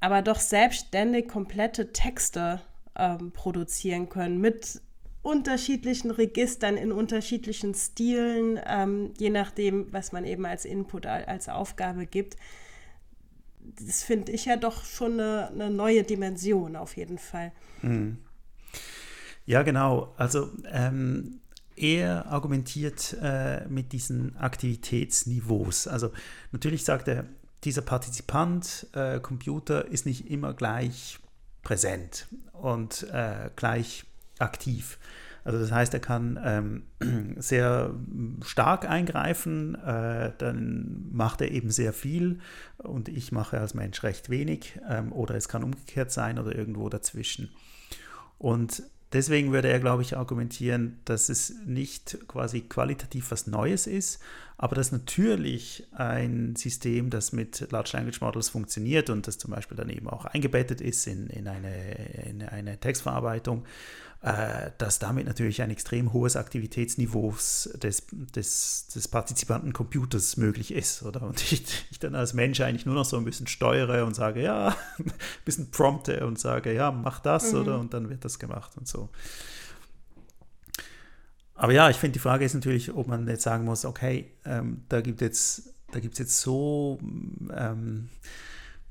aber doch selbstständig komplette Texte ähm, produzieren können mit unterschiedlichen Registern in unterschiedlichen Stilen, ähm, je nachdem, was man eben als Input, als Aufgabe gibt das finde ich ja doch schon eine, eine, neue Dimension auf jeden Fall. Mhm. Ja, genau. Also ähm, er argumentiert äh, mit diesen Aktivitätsniveaus. Also natürlich sagt er, dieser Partizipant, äh, Computer, ist nicht immer gleich präsent und äh, gleich aktiv. Also das heißt, er kann ähm, [clears throat] sehr stark eingreifen, äh, dann macht er eben sehr viel und ich mache als Mensch recht wenig ähm, oder es kann umgekehrt sein oder irgendwo dazwischen. Und deswegen würde er, glaube ich, argumentieren, dass es nicht quasi qualitativ was Neues ist, aber dass natürlich ein System, das mit Large Language Models funktioniert und das zum Beispiel dann eben auch eingebettet ist in, in, eine, in eine Textverarbeitung, dass damit natürlich ein extrem hohes Aktivitätsniveau des, des, des partizipanten Computers möglich ist. Oder? Und ich, ich dann als Mensch eigentlich nur noch so ein bisschen steuere und sage, ja, ein [laughs] bisschen prompte und sage, ja, mach das, mhm. oder? Und dann wird das gemacht und so. Aber ja, ich finde, die Frage ist natürlich, ob man jetzt sagen muss, okay, ähm, da gibt es da gibt's jetzt so ähm,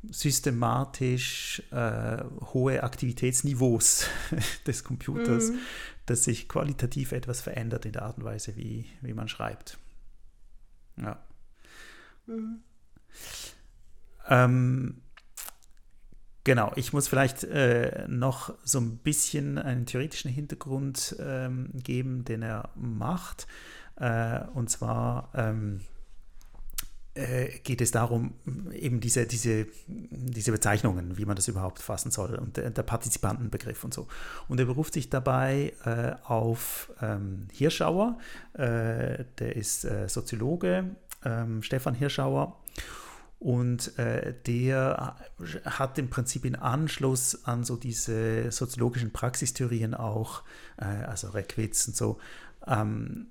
systematisch äh, hohe Aktivitätsniveaus [laughs] des Computers, mhm. dass sich qualitativ etwas verändert in der Art und Weise, wie, wie man schreibt. Ja. Mhm. Ähm, Genau, ich muss vielleicht äh, noch so ein bisschen einen theoretischen Hintergrund ähm, geben, den er macht. Äh, und zwar ähm, äh, geht es darum, eben diese, diese, diese Bezeichnungen, wie man das überhaupt fassen soll und der, der Partizipantenbegriff und so. Und er beruft sich dabei äh, auf ähm, Hirschauer, äh, der ist äh, Soziologe, ähm, Stefan Hirschauer. Und äh, der hat im Prinzip in Anschluss an so diese soziologischen Praxistheorien auch, äh, also Reckwitz und so, ähm,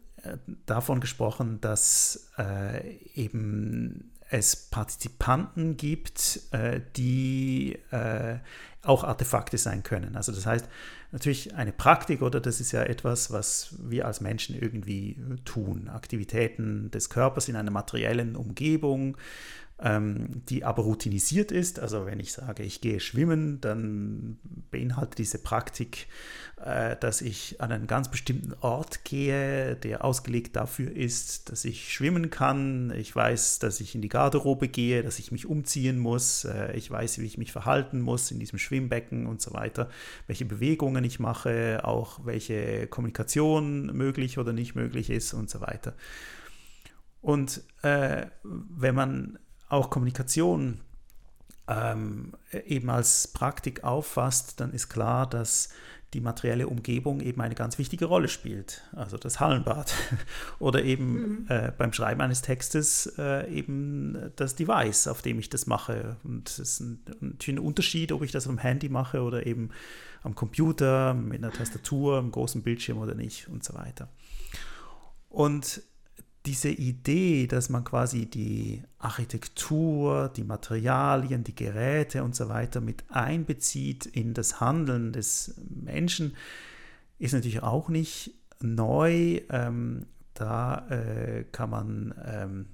davon gesprochen, dass äh, eben es Partizipanten gibt, äh, die äh, auch Artefakte sein können. Also das heißt, natürlich eine Praktik, oder das ist ja etwas, was wir als Menschen irgendwie tun. Aktivitäten des Körpers in einer materiellen Umgebung, ähm, die aber routinisiert ist. Also wenn ich sage, ich gehe schwimmen, dann beinhaltet diese Praktik, äh, dass ich an einen ganz bestimmten Ort gehe, der ausgelegt dafür ist, dass ich schwimmen kann. Ich weiß, dass ich in die Garderobe gehe, dass ich mich umziehen muss. Äh, ich weiß, wie ich mich verhalten muss in diesem Schwimmbecken und so weiter. Welche Bewegungen ich mache, auch welche Kommunikation möglich oder nicht möglich ist und so weiter. Und äh, wenn man auch Kommunikation ähm, eben als Praktik auffasst, dann ist klar, dass die materielle Umgebung eben eine ganz wichtige Rolle spielt. Also das Hallenbad [laughs] oder eben mhm. äh, beim Schreiben eines Textes äh, eben das Device, auf dem ich das mache. Und es ist ein, natürlich ein Unterschied, ob ich das am Handy mache oder eben am Computer mit einer Tastatur, einem großen Bildschirm oder nicht und so weiter. Und diese Idee, dass man quasi die Architektur, die Materialien, die Geräte und so weiter mit einbezieht in das Handeln des Menschen, ist natürlich auch nicht neu. Ähm, da äh, kann man ähm,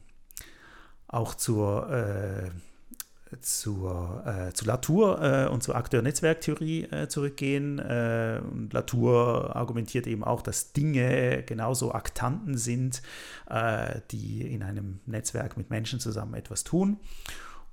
auch zur äh, zur, äh, zu Latour äh, und zur Akteur-Netzwerktheorie äh, zurückgehen. Äh, und Latour argumentiert eben auch, dass Dinge genauso Aktanten sind, äh, die in einem Netzwerk mit Menschen zusammen etwas tun.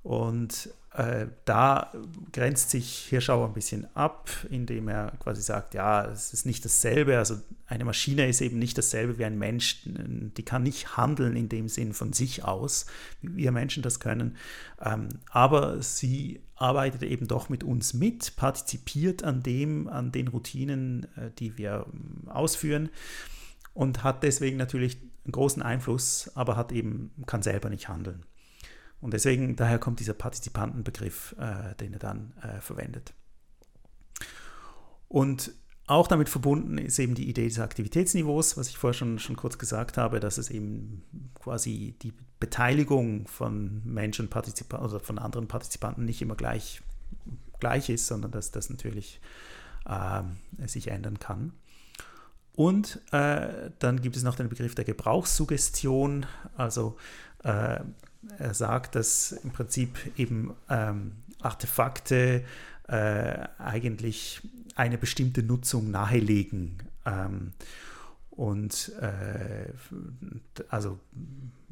Und äh, da grenzt sich Hirschauer ein bisschen ab, indem er quasi sagt, ja, es ist nicht dasselbe. Also eine Maschine ist eben nicht dasselbe wie ein Mensch. Die kann nicht handeln in dem Sinn von sich aus, wie wir Menschen das können. Ähm, aber sie arbeitet eben doch mit uns mit, partizipiert an dem, an den Routinen, äh, die wir ähm, ausführen und hat deswegen natürlich einen großen Einfluss, aber hat eben, kann selber nicht handeln. Und deswegen, daher kommt dieser Partizipantenbegriff, äh, den er dann äh, verwendet. Und auch damit verbunden ist eben die Idee des Aktivitätsniveaus, was ich vorher schon, schon kurz gesagt habe, dass es eben quasi die Beteiligung von Menschen Partizipanten oder von anderen Partizipanten nicht immer gleich, gleich ist, sondern dass das natürlich äh, sich ändern kann. Und äh, dann gibt es noch den Begriff der Gebrauchssuggestion, also äh, er sagt, dass im Prinzip eben ähm, Artefakte äh, eigentlich eine bestimmte Nutzung nahelegen. Ähm, und äh, also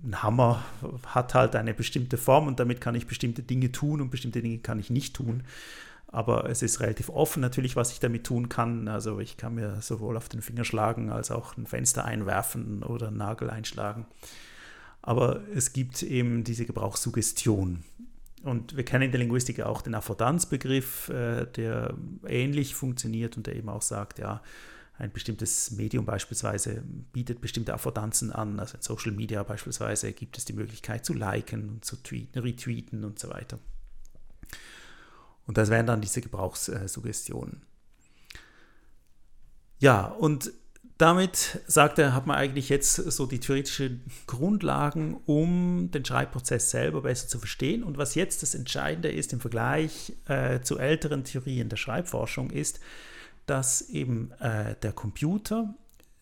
ein Hammer hat halt eine bestimmte Form und damit kann ich bestimmte Dinge tun und bestimmte Dinge kann ich nicht tun. Aber es ist relativ offen natürlich, was ich damit tun kann. Also ich kann mir sowohl auf den Finger schlagen als auch ein Fenster einwerfen oder einen Nagel einschlagen. Aber es gibt eben diese Gebrauchssuggestion. Und wir kennen in der Linguistik auch den Affordanzbegriff, äh, der ähnlich funktioniert und der eben auch sagt, ja, ein bestimmtes Medium beispielsweise bietet bestimmte Affordanzen an. Also in Social Media beispielsweise gibt es die Möglichkeit zu liken und zu tweeten, retweeten und so weiter. Und das wären dann diese Gebrauchssuggestionen. Ja, und damit, sagt er, hat man eigentlich jetzt so die theoretischen Grundlagen, um den Schreibprozess selber besser zu verstehen. Und was jetzt das Entscheidende ist im Vergleich äh, zu älteren Theorien der Schreibforschung, ist, dass eben äh, der Computer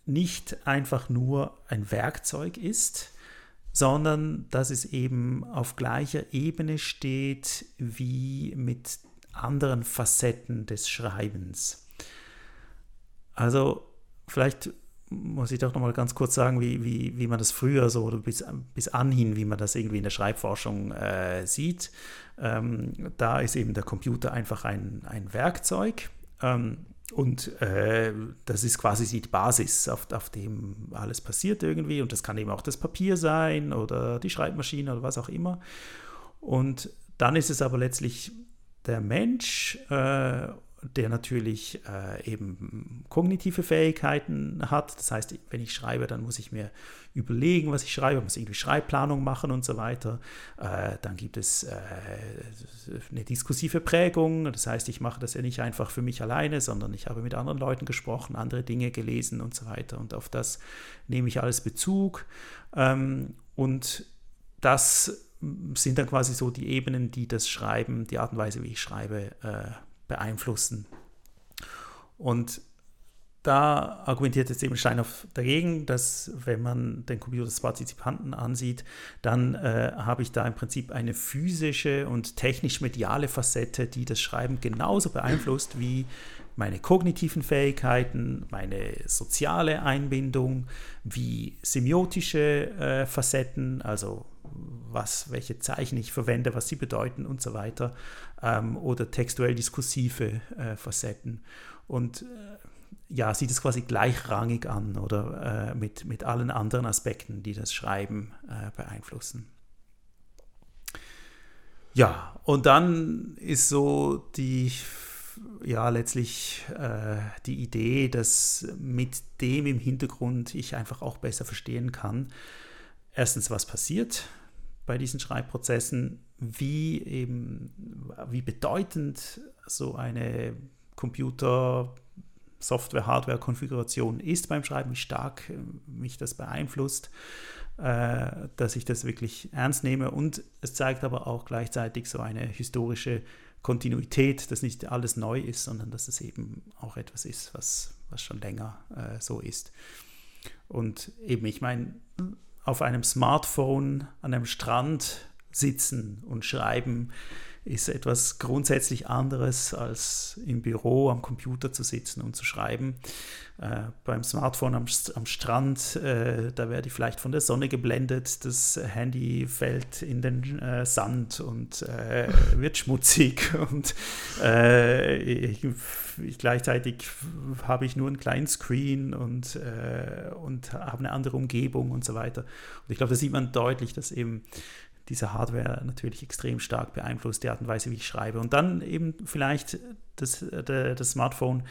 nicht einfach nur ein Werkzeug ist, sondern dass es eben auf gleicher Ebene steht wie mit anderen Facetten des Schreibens. Also Vielleicht muss ich doch noch mal ganz kurz sagen, wie, wie, wie man das früher so oder bis, bis anhin, wie man das irgendwie in der Schreibforschung äh, sieht. Ähm, da ist eben der Computer einfach ein, ein Werkzeug. Ähm, und äh, das ist quasi die Basis, auf, auf dem alles passiert irgendwie. Und das kann eben auch das Papier sein oder die Schreibmaschine oder was auch immer. Und dann ist es aber letztlich der Mensch äh, der natürlich äh, eben kognitive Fähigkeiten hat. Das heißt, wenn ich schreibe, dann muss ich mir überlegen, was ich schreibe, muss irgendwie Schreibplanung machen und so weiter. Äh, dann gibt es äh, eine diskursive Prägung. Das heißt, ich mache das ja nicht einfach für mich alleine, sondern ich habe mit anderen Leuten gesprochen, andere Dinge gelesen und so weiter. Und auf das nehme ich alles Bezug. Ähm, und das sind dann quasi so die Ebenen, die das Schreiben, die Art und Weise, wie ich schreibe, äh, beeinflussen. Und da argumentiert jetzt eben Steinhoff dagegen, dass wenn man den Computer des Partizipanten ansieht, dann äh, habe ich da im Prinzip eine physische und technisch-mediale Facette, die das Schreiben genauso beeinflusst wie meine kognitiven Fähigkeiten, meine soziale Einbindung, wie semiotische äh, Facetten, also was, welche Zeichen ich verwende, was sie bedeuten und so weiter, ähm, oder textuell-diskursive äh, Facetten. Und äh, ja, sieht es quasi gleichrangig an oder äh, mit, mit allen anderen Aspekten, die das Schreiben äh, beeinflussen. Ja, und dann ist so die ja letztlich äh, die Idee, dass mit dem im Hintergrund ich einfach auch besser verstehen kann, erstens, was passiert bei diesen Schreibprozessen, wie eben, wie bedeutend so eine Computer, Software, Hardware-Konfiguration ist beim Schreiben, wie stark äh, mich das beeinflusst, äh, dass ich das wirklich ernst nehme. Und es zeigt aber auch gleichzeitig so eine historische Kontinuität, dass nicht alles neu ist, sondern dass es eben auch etwas ist, was, was schon länger äh, so ist. Und eben, ich meine, auf einem Smartphone an einem Strand sitzen und schreiben, ist etwas grundsätzlich anderes als im Büro am Computer zu sitzen und zu schreiben. Äh, beim Smartphone am, am Strand, äh, da werde ich vielleicht von der Sonne geblendet, das Handy fällt in den äh, Sand und äh, wird schmutzig [laughs] und äh, ich, ich, gleichzeitig habe ich nur einen kleinen Screen und, äh, und habe eine andere Umgebung und so weiter. Und ich glaube, da sieht man deutlich, dass eben diese Hardware natürlich extrem stark beeinflusst, die Art und Weise, wie ich schreibe. Und dann eben vielleicht das, das Smartphone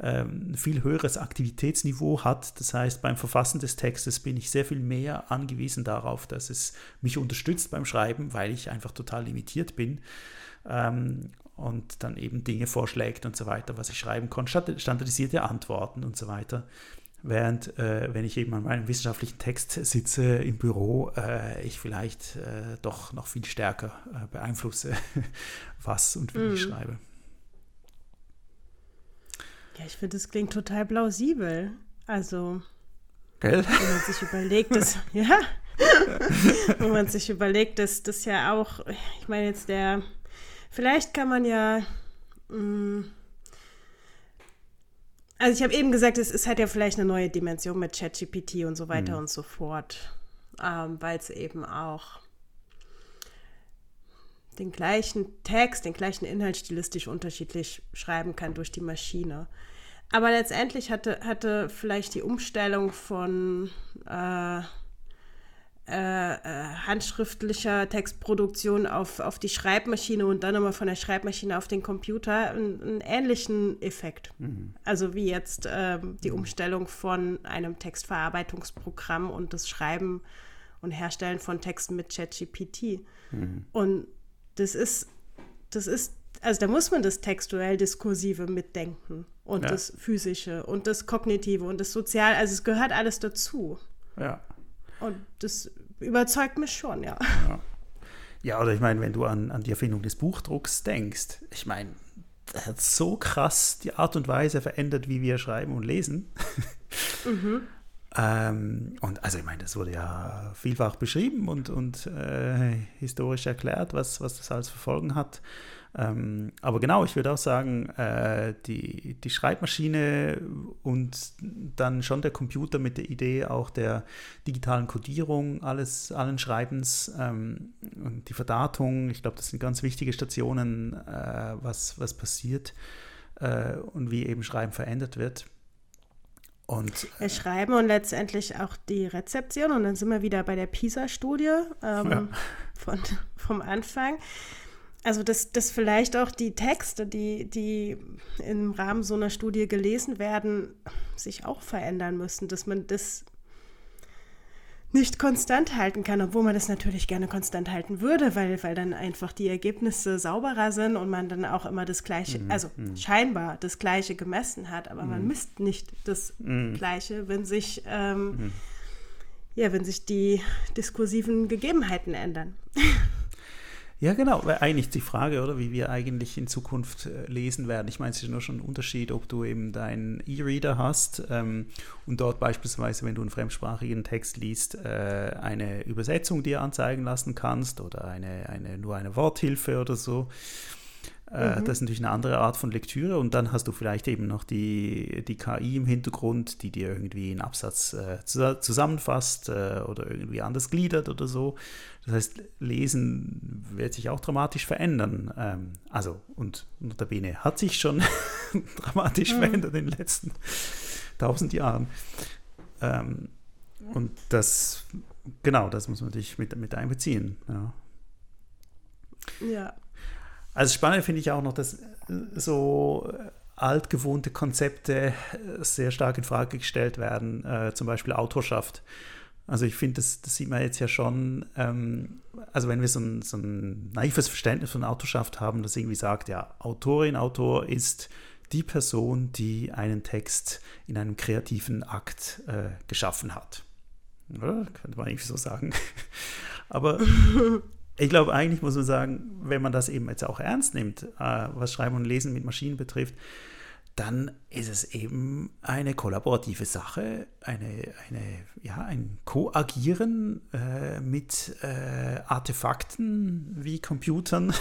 ähm, viel höheres Aktivitätsniveau hat. Das heißt, beim Verfassen des Textes bin ich sehr viel mehr angewiesen darauf, dass es mich unterstützt beim Schreiben, weil ich einfach total limitiert bin. Ähm, und dann eben Dinge vorschlägt und so weiter, was ich schreiben kann, standardisierte Antworten und so weiter. Während, äh, wenn ich eben an meinem wissenschaftlichen Text sitze im Büro, äh, ich vielleicht äh, doch noch viel stärker äh, beeinflusse, [laughs] was und wie mm. ich mhm. schreibe. Ja, ich finde, das klingt total plausibel. Also, Gell? wenn man sich überlegt, dass, [laughs] ja, [laughs] wenn man sich überlegt, dass das ja auch, ich meine jetzt der, vielleicht kann man ja, mh, mm, also ich habe eben gesagt, es ist halt ja vielleicht eine neue Dimension mit ChatGPT und so weiter mhm. und so fort, ähm, weil es eben auch den gleichen Text, den gleichen Inhalt stilistisch unterschiedlich schreiben kann durch die Maschine. Aber letztendlich hatte, hatte vielleicht die Umstellung von äh, handschriftlicher Textproduktion auf, auf die Schreibmaschine und dann nochmal von der Schreibmaschine auf den Computer einen, einen ähnlichen Effekt. Mhm. Also wie jetzt äh, die mhm. Umstellung von einem Textverarbeitungsprogramm und das Schreiben und Herstellen von Texten mit ChatGPT. Mhm. Und das ist, das ist, also da muss man das textuell-diskursive mitdenken und ja. das physische und das kognitive und das sozial, also es gehört alles dazu. Ja. Und das überzeugt mich schon, ja. Ja, ja oder ich meine, wenn du an, an die Erfindung des Buchdrucks denkst, ich meine, das hat so krass die Art und Weise verändert, wie wir schreiben und lesen. Mhm. ähm, und also ich meine, das wurde ja vielfach beschrieben und, und äh, historisch erklärt, was, was das alles für Folgen hat. Ähm, aber genau, ich würde auch sagen, äh, die, die Schreibmaschine und dann schon der Computer mit der Idee auch der digitalen Codierung alles, allen Schreibens ähm, und die Verdatung, ich glaube, das sind ganz wichtige Stationen, äh, was, was passiert äh, und wie eben Schreiben verändert wird. Und, wir schreiben und letztendlich auch die Rezeption und dann sind wir wieder bei der PISA-Studie ähm, ja. von, vom Anfang also dass, dass vielleicht auch die Texte, die, die im Rahmen so einer Studie gelesen werden, sich auch verändern müssen, dass man das nicht konstant halten kann, obwohl man das natürlich gerne konstant halten würde, weil, weil dann einfach die Ergebnisse sauberer sind und man dann auch immer das Gleiche, mhm. also mhm. scheinbar das Gleiche gemessen hat, aber mhm. man misst nicht das mhm. Gleiche, wenn sich, ähm, mhm. ja, wenn sich die diskursiven Gegebenheiten ändern. [laughs] Ja, genau, eigentlich die Frage, oder, wie wir eigentlich in Zukunft äh, lesen werden. Ich meine, es ist nur schon ein Unterschied, ob du eben deinen E-Reader hast ähm, und dort beispielsweise, wenn du einen fremdsprachigen Text liest, äh, eine Übersetzung dir anzeigen lassen kannst oder eine, eine, nur eine Worthilfe oder so. Äh, mhm. Das ist natürlich eine andere Art von Lektüre und dann hast du vielleicht eben noch die, die KI im Hintergrund, die dir irgendwie einen Absatz äh, zusammenfasst äh, oder irgendwie anders gliedert oder so. Das heißt, Lesen wird sich auch dramatisch verändern. Ähm, also, und notabene hat sich schon [laughs] dramatisch mhm. verändert in den letzten tausend Jahren. Ähm, und das, genau, das muss man natürlich mit, mit einbeziehen. Ja. ja. Also spannend finde ich auch noch, dass so altgewohnte Konzepte sehr stark in Frage gestellt werden, äh, zum Beispiel Autorschaft. Also ich finde, das, das, sieht man jetzt ja schon, ähm, also wenn wir so ein, so ein naives Verständnis von Autorschaft haben, das irgendwie sagt, ja, Autorin, Autor ist die Person, die einen Text in einem kreativen Akt äh, geschaffen hat. Oder? Könnte man irgendwie so sagen. [laughs] Aber ich glaube, eigentlich muss man sagen, wenn man das eben jetzt auch ernst nimmt, äh, was Schreiben und Lesen mit Maschinen betrifft, dann ist es eben eine kollaborative Sache, eine, eine, ja, ein Koagieren äh, mit äh, Artefakten wie Computern,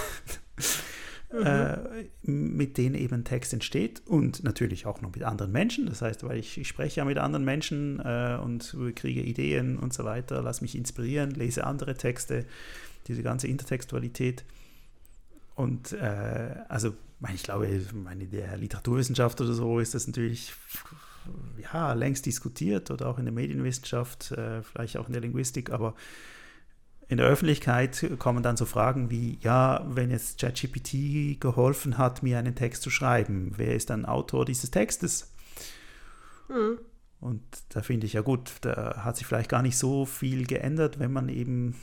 mhm. [laughs] mit denen eben Text entsteht und natürlich auch noch mit anderen Menschen. Das heißt, weil ich, ich spreche ja mit anderen Menschen äh, und kriege Ideen und so weiter, lasse mich inspirieren, lese andere Texte, diese ganze Intertextualität. Und äh, also ich glaube, meine, in der Literaturwissenschaft oder so ist das natürlich ja, längst diskutiert oder auch in der Medienwissenschaft, äh, vielleicht auch in der Linguistik, aber in der Öffentlichkeit kommen dann so Fragen wie, ja, wenn jetzt ChatGPT geholfen hat, mir einen Text zu schreiben, wer ist dann Autor dieses Textes? Mhm. Und da finde ich ja gut, da hat sich vielleicht gar nicht so viel geändert, wenn man eben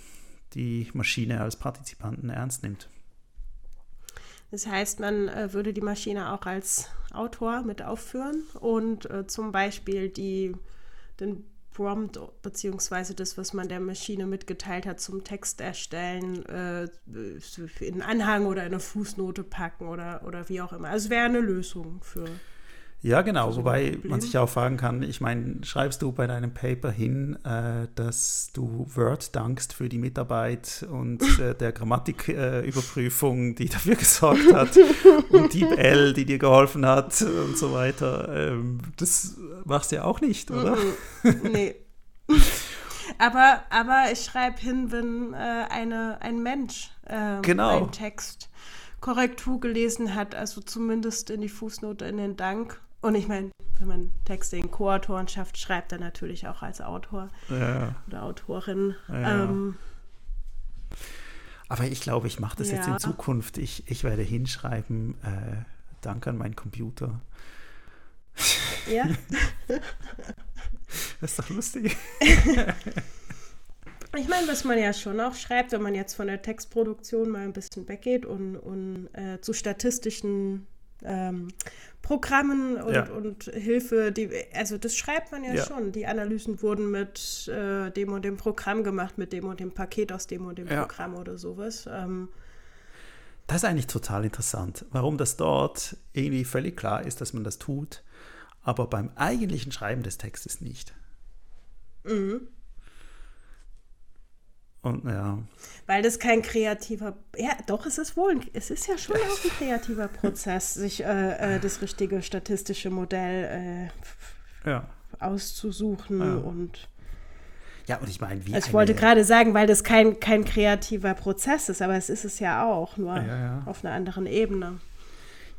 die Maschine als Partizipanten ernst nimmt. Das heißt, man äh, würde die Maschine auch als Autor mit aufführen und äh, zum Beispiel die, den Prompt beziehungsweise das, was man der Maschine mitgeteilt hat, zum Text erstellen, äh, in einen Anhang oder in eine Fußnote packen oder, oder wie auch immer. Also wäre eine Lösung für ja, genau, so wobei man sich auch fragen kann, ich meine, schreibst du bei deinem Paper hin, äh, dass du Word dankst für die Mitarbeit und [laughs] äh, der Grammatiküberprüfung, äh, die dafür gesorgt hat [laughs] und DeepL, die dir geholfen hat und so weiter. Ähm, das machst du ja auch nicht, oder? nee. [laughs] aber, aber ich schreibe hin, wenn äh, eine, ein Mensch ähm, genau. einen Text Korrektur gelesen hat, also zumindest in die Fußnote in den Dank und ich meine, wenn man Texte in Co-Autoren schafft, schreibt er natürlich auch als Autor ja. oder Autorin. Ja. Ähm, aber ich glaube, ich mache das ja. jetzt in Zukunft. Ich, ich werde hinschreiben, äh, Dank an meinen Computer. Ja. [laughs] das ist doch lustig. [laughs] Ich meine, was man ja schon auch schreibt, wenn man jetzt von der Textproduktion mal ein bisschen weggeht und, und äh, zu statistischen ähm, Programmen und, ja. und, Hilfe, die, also das schreibt man ja, ja, schon. Die Analysen wurden mit äh, dem und dem Programm gemacht, mit dem und dem Paket aus dem und dem ja. Programm oder sowas. Ähm, das ist eigentlich total interessant, warum das dort irgendwie völlig klar ist, dass man das tut, aber beim eigentlichen Schreiben des Textes nicht. Mhm. Und ja. Weil das kein kreativer, ja, doch, es ist wohl, es ist ja schon auch ein kreativer Prozess, sich äh, äh, das richtige statistische Modell äh, ja. auszusuchen ja. und. Ja, und ich meine, wie. Also ich wollte gerade sagen, weil das kein, kein kreativer Prozess ist, aber es ist es ja auch, nur ja, auf einer anderen Ebene.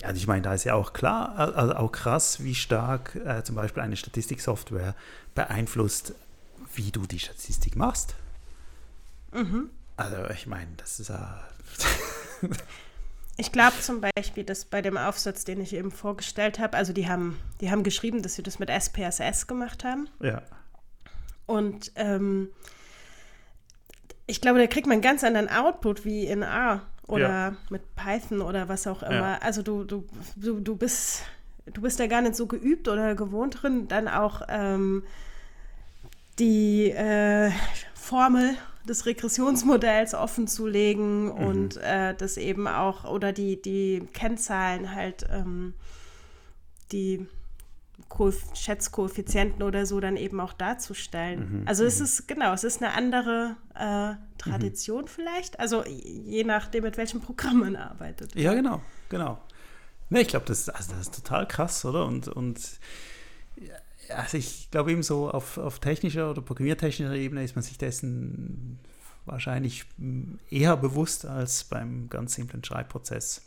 Ja, also ich meine, da ist ja auch klar, also auch krass, wie stark äh, zum Beispiel eine Statistiksoftware beeinflusst, wie du die Statistik machst. Mhm. Also ich meine, das ist ja... [laughs] Ich glaube zum Beispiel, dass bei dem Aufsatz, den ich eben vorgestellt habe, also die haben, die haben geschrieben, dass sie das mit SPSS gemacht haben. Ja. Und ähm, ich glaube, da kriegt man einen ganz anderen Output wie in A oder ja. mit Python oder was auch immer. Ja. Also du, du, du, du bist du bist ja gar nicht so geübt oder gewohnt drin, dann auch ähm, die äh, Formel des Regressionsmodells offen zu legen mhm. und äh, das eben auch oder die, die Kennzahlen halt, ähm, die Schätzkoeffizienten oder so dann eben auch darzustellen. Mhm. Also es mhm. ist, genau, es ist eine andere äh, Tradition mhm. vielleicht, also je nachdem, mit welchem Programm man arbeitet. Ja, genau, genau. Ne, ich glaube, das, also das ist total krass, oder? Und, und also ich glaube eben so auf, auf technischer oder programmiertechnischer Ebene ist man sich dessen wahrscheinlich eher bewusst als beim ganz simplen Schreibprozess.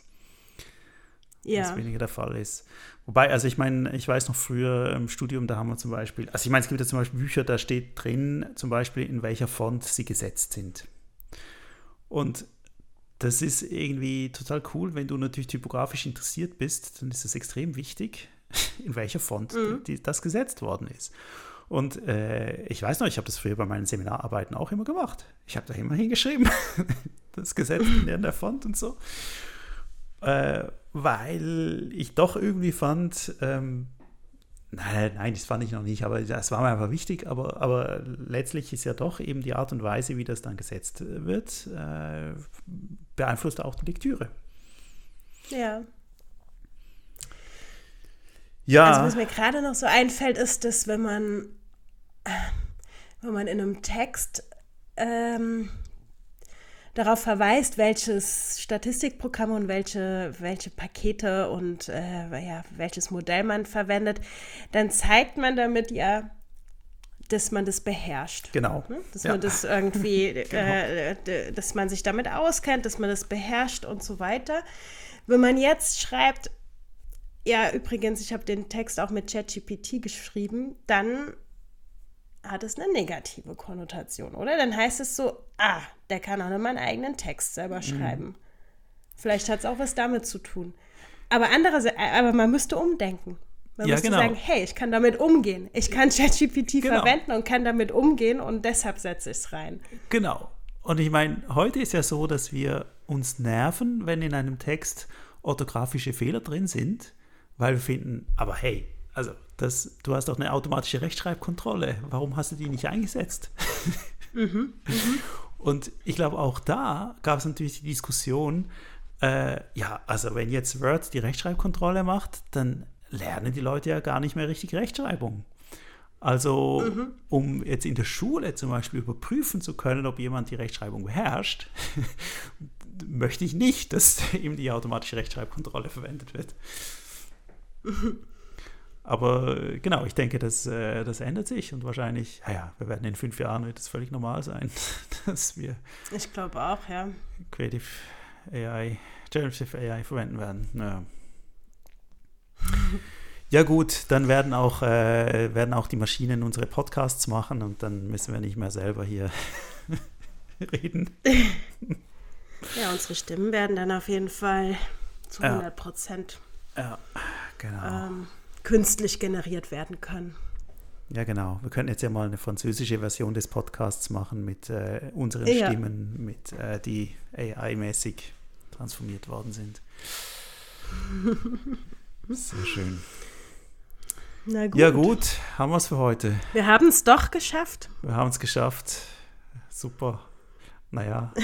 Ja. Was weniger der Fall ist. Wobei, also ich meine, ich weiß noch früher im Studium, da haben wir zum Beispiel, also ich meine, es gibt ja zum Beispiel Bücher, da steht drin, zum Beispiel, in welcher Font sie gesetzt sind. Und das ist irgendwie total cool, wenn du natürlich typografisch interessiert bist, dann ist es extrem wichtig, [laughs] in welcher Font Mhm. die, das gesetzt worden ist. Und äh, ich weiß noch, ich habe das früher bei meinen Seminararbeiten auch immer gemacht. Ich habe da immer hingeschrieben, [laughs] das der, in der Font und so. Äh, weil ich doch irgendwie fand, ähm, nein, nein, das fand ich noch nicht, aber das war mir einfach wichtig. Aber, aber letztlich ist ja doch eben die Art und Weise, wie das dann gesetzt wird, äh, beeinflusst auch die Lektüre. Ja. Ja, Also was mir gerade noch so einfällt, ist, dass wenn man, äh, wenn man in einem Text ähm, darauf verweist, welches Statistikprogramm und welche, welche Pakete und äh, ja, welches Modell man verwendet, dann zeigt man damit ja, dass man das beherrscht. genau. Ne? Dass Ja. man das irgendwie, [laughs] Genau. äh, dass man sich damit auskennt, dass man das beherrscht und so weiter. Wenn man jetzt schreibt, ja, übrigens, ich habe den Text auch mit ChatGPT geschrieben, dann hat es eine negative Konnotation, oder? Dann heißt es so, ah, der kann auch nicht mal einen eigenen Text selber Mhm. schreiben. Vielleicht hat es auch was damit zu tun. Aber andererseits, aber man müsste umdenken. Man Ja, müsste genau. sagen, hey, ich kann damit umgehen. Ich kann ChatGPT Genau. verwenden und kann damit umgehen und deshalb setze ich es rein. Genau. Und ich meine, heute ist ja so, dass wir uns nerven, wenn in einem Text orthografische Fehler drin sind, weil wir finden, aber hey, also das, du hast doch eine automatische Rechtschreibkontrolle. Warum hast du die nicht eingesetzt? Und ich glaube, auch da gab es natürlich die Diskussion, äh, ja, also wenn jetzt Word die Rechtschreibkontrolle macht, dann lernen die Leute ja gar nicht mehr richtig Rechtschreibung. Also, um jetzt in der Schule zum Beispiel überprüfen zu können, ob jemand die Rechtschreibung beherrscht, [laughs] möchte ich nicht, dass [laughs] eben die automatische Rechtschreibkontrolle verwendet wird. [laughs] Aber äh, genau, ich denke, das, äh, das ändert sich und wahrscheinlich, naja, wir werden in fünf Jahren wird es völlig normal sein, [laughs] dass wir Ich glaube auch, ja. Creative AI, Generative AI verwenden werden. Ja. [laughs] Ja gut, dann werden auch, äh, werden auch die Maschinen unsere Podcasts machen und dann müssen wir nicht mehr selber hier reden. Ja, unsere Stimmen werden dann auf jeden Fall zu Ja. 100 Prozent Ja, genau. ähm, künstlich generiert werden können. Ja, genau. Wir könnten jetzt ja mal eine französische Version des Podcasts machen mit äh, unseren Ja. Stimmen, mit, äh, die AI-mäßig transformiert worden sind. [laughs] Sehr schön. Na gut. Ja gut, haben wir es für heute. Wir haben es doch geschafft. Wir haben es geschafft. Super. Naja. [laughs]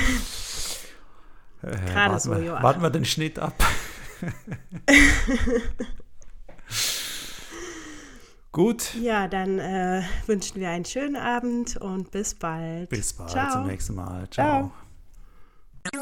Äh, Gerade warten, so, wir, warten wir den Schnitt ab. [laughs] Gut, Ja, dann äh, wünschen wir einen schönen Abend und bis bald. bis bald Ciao. zum nächsten Mal. Ciao. Ciao.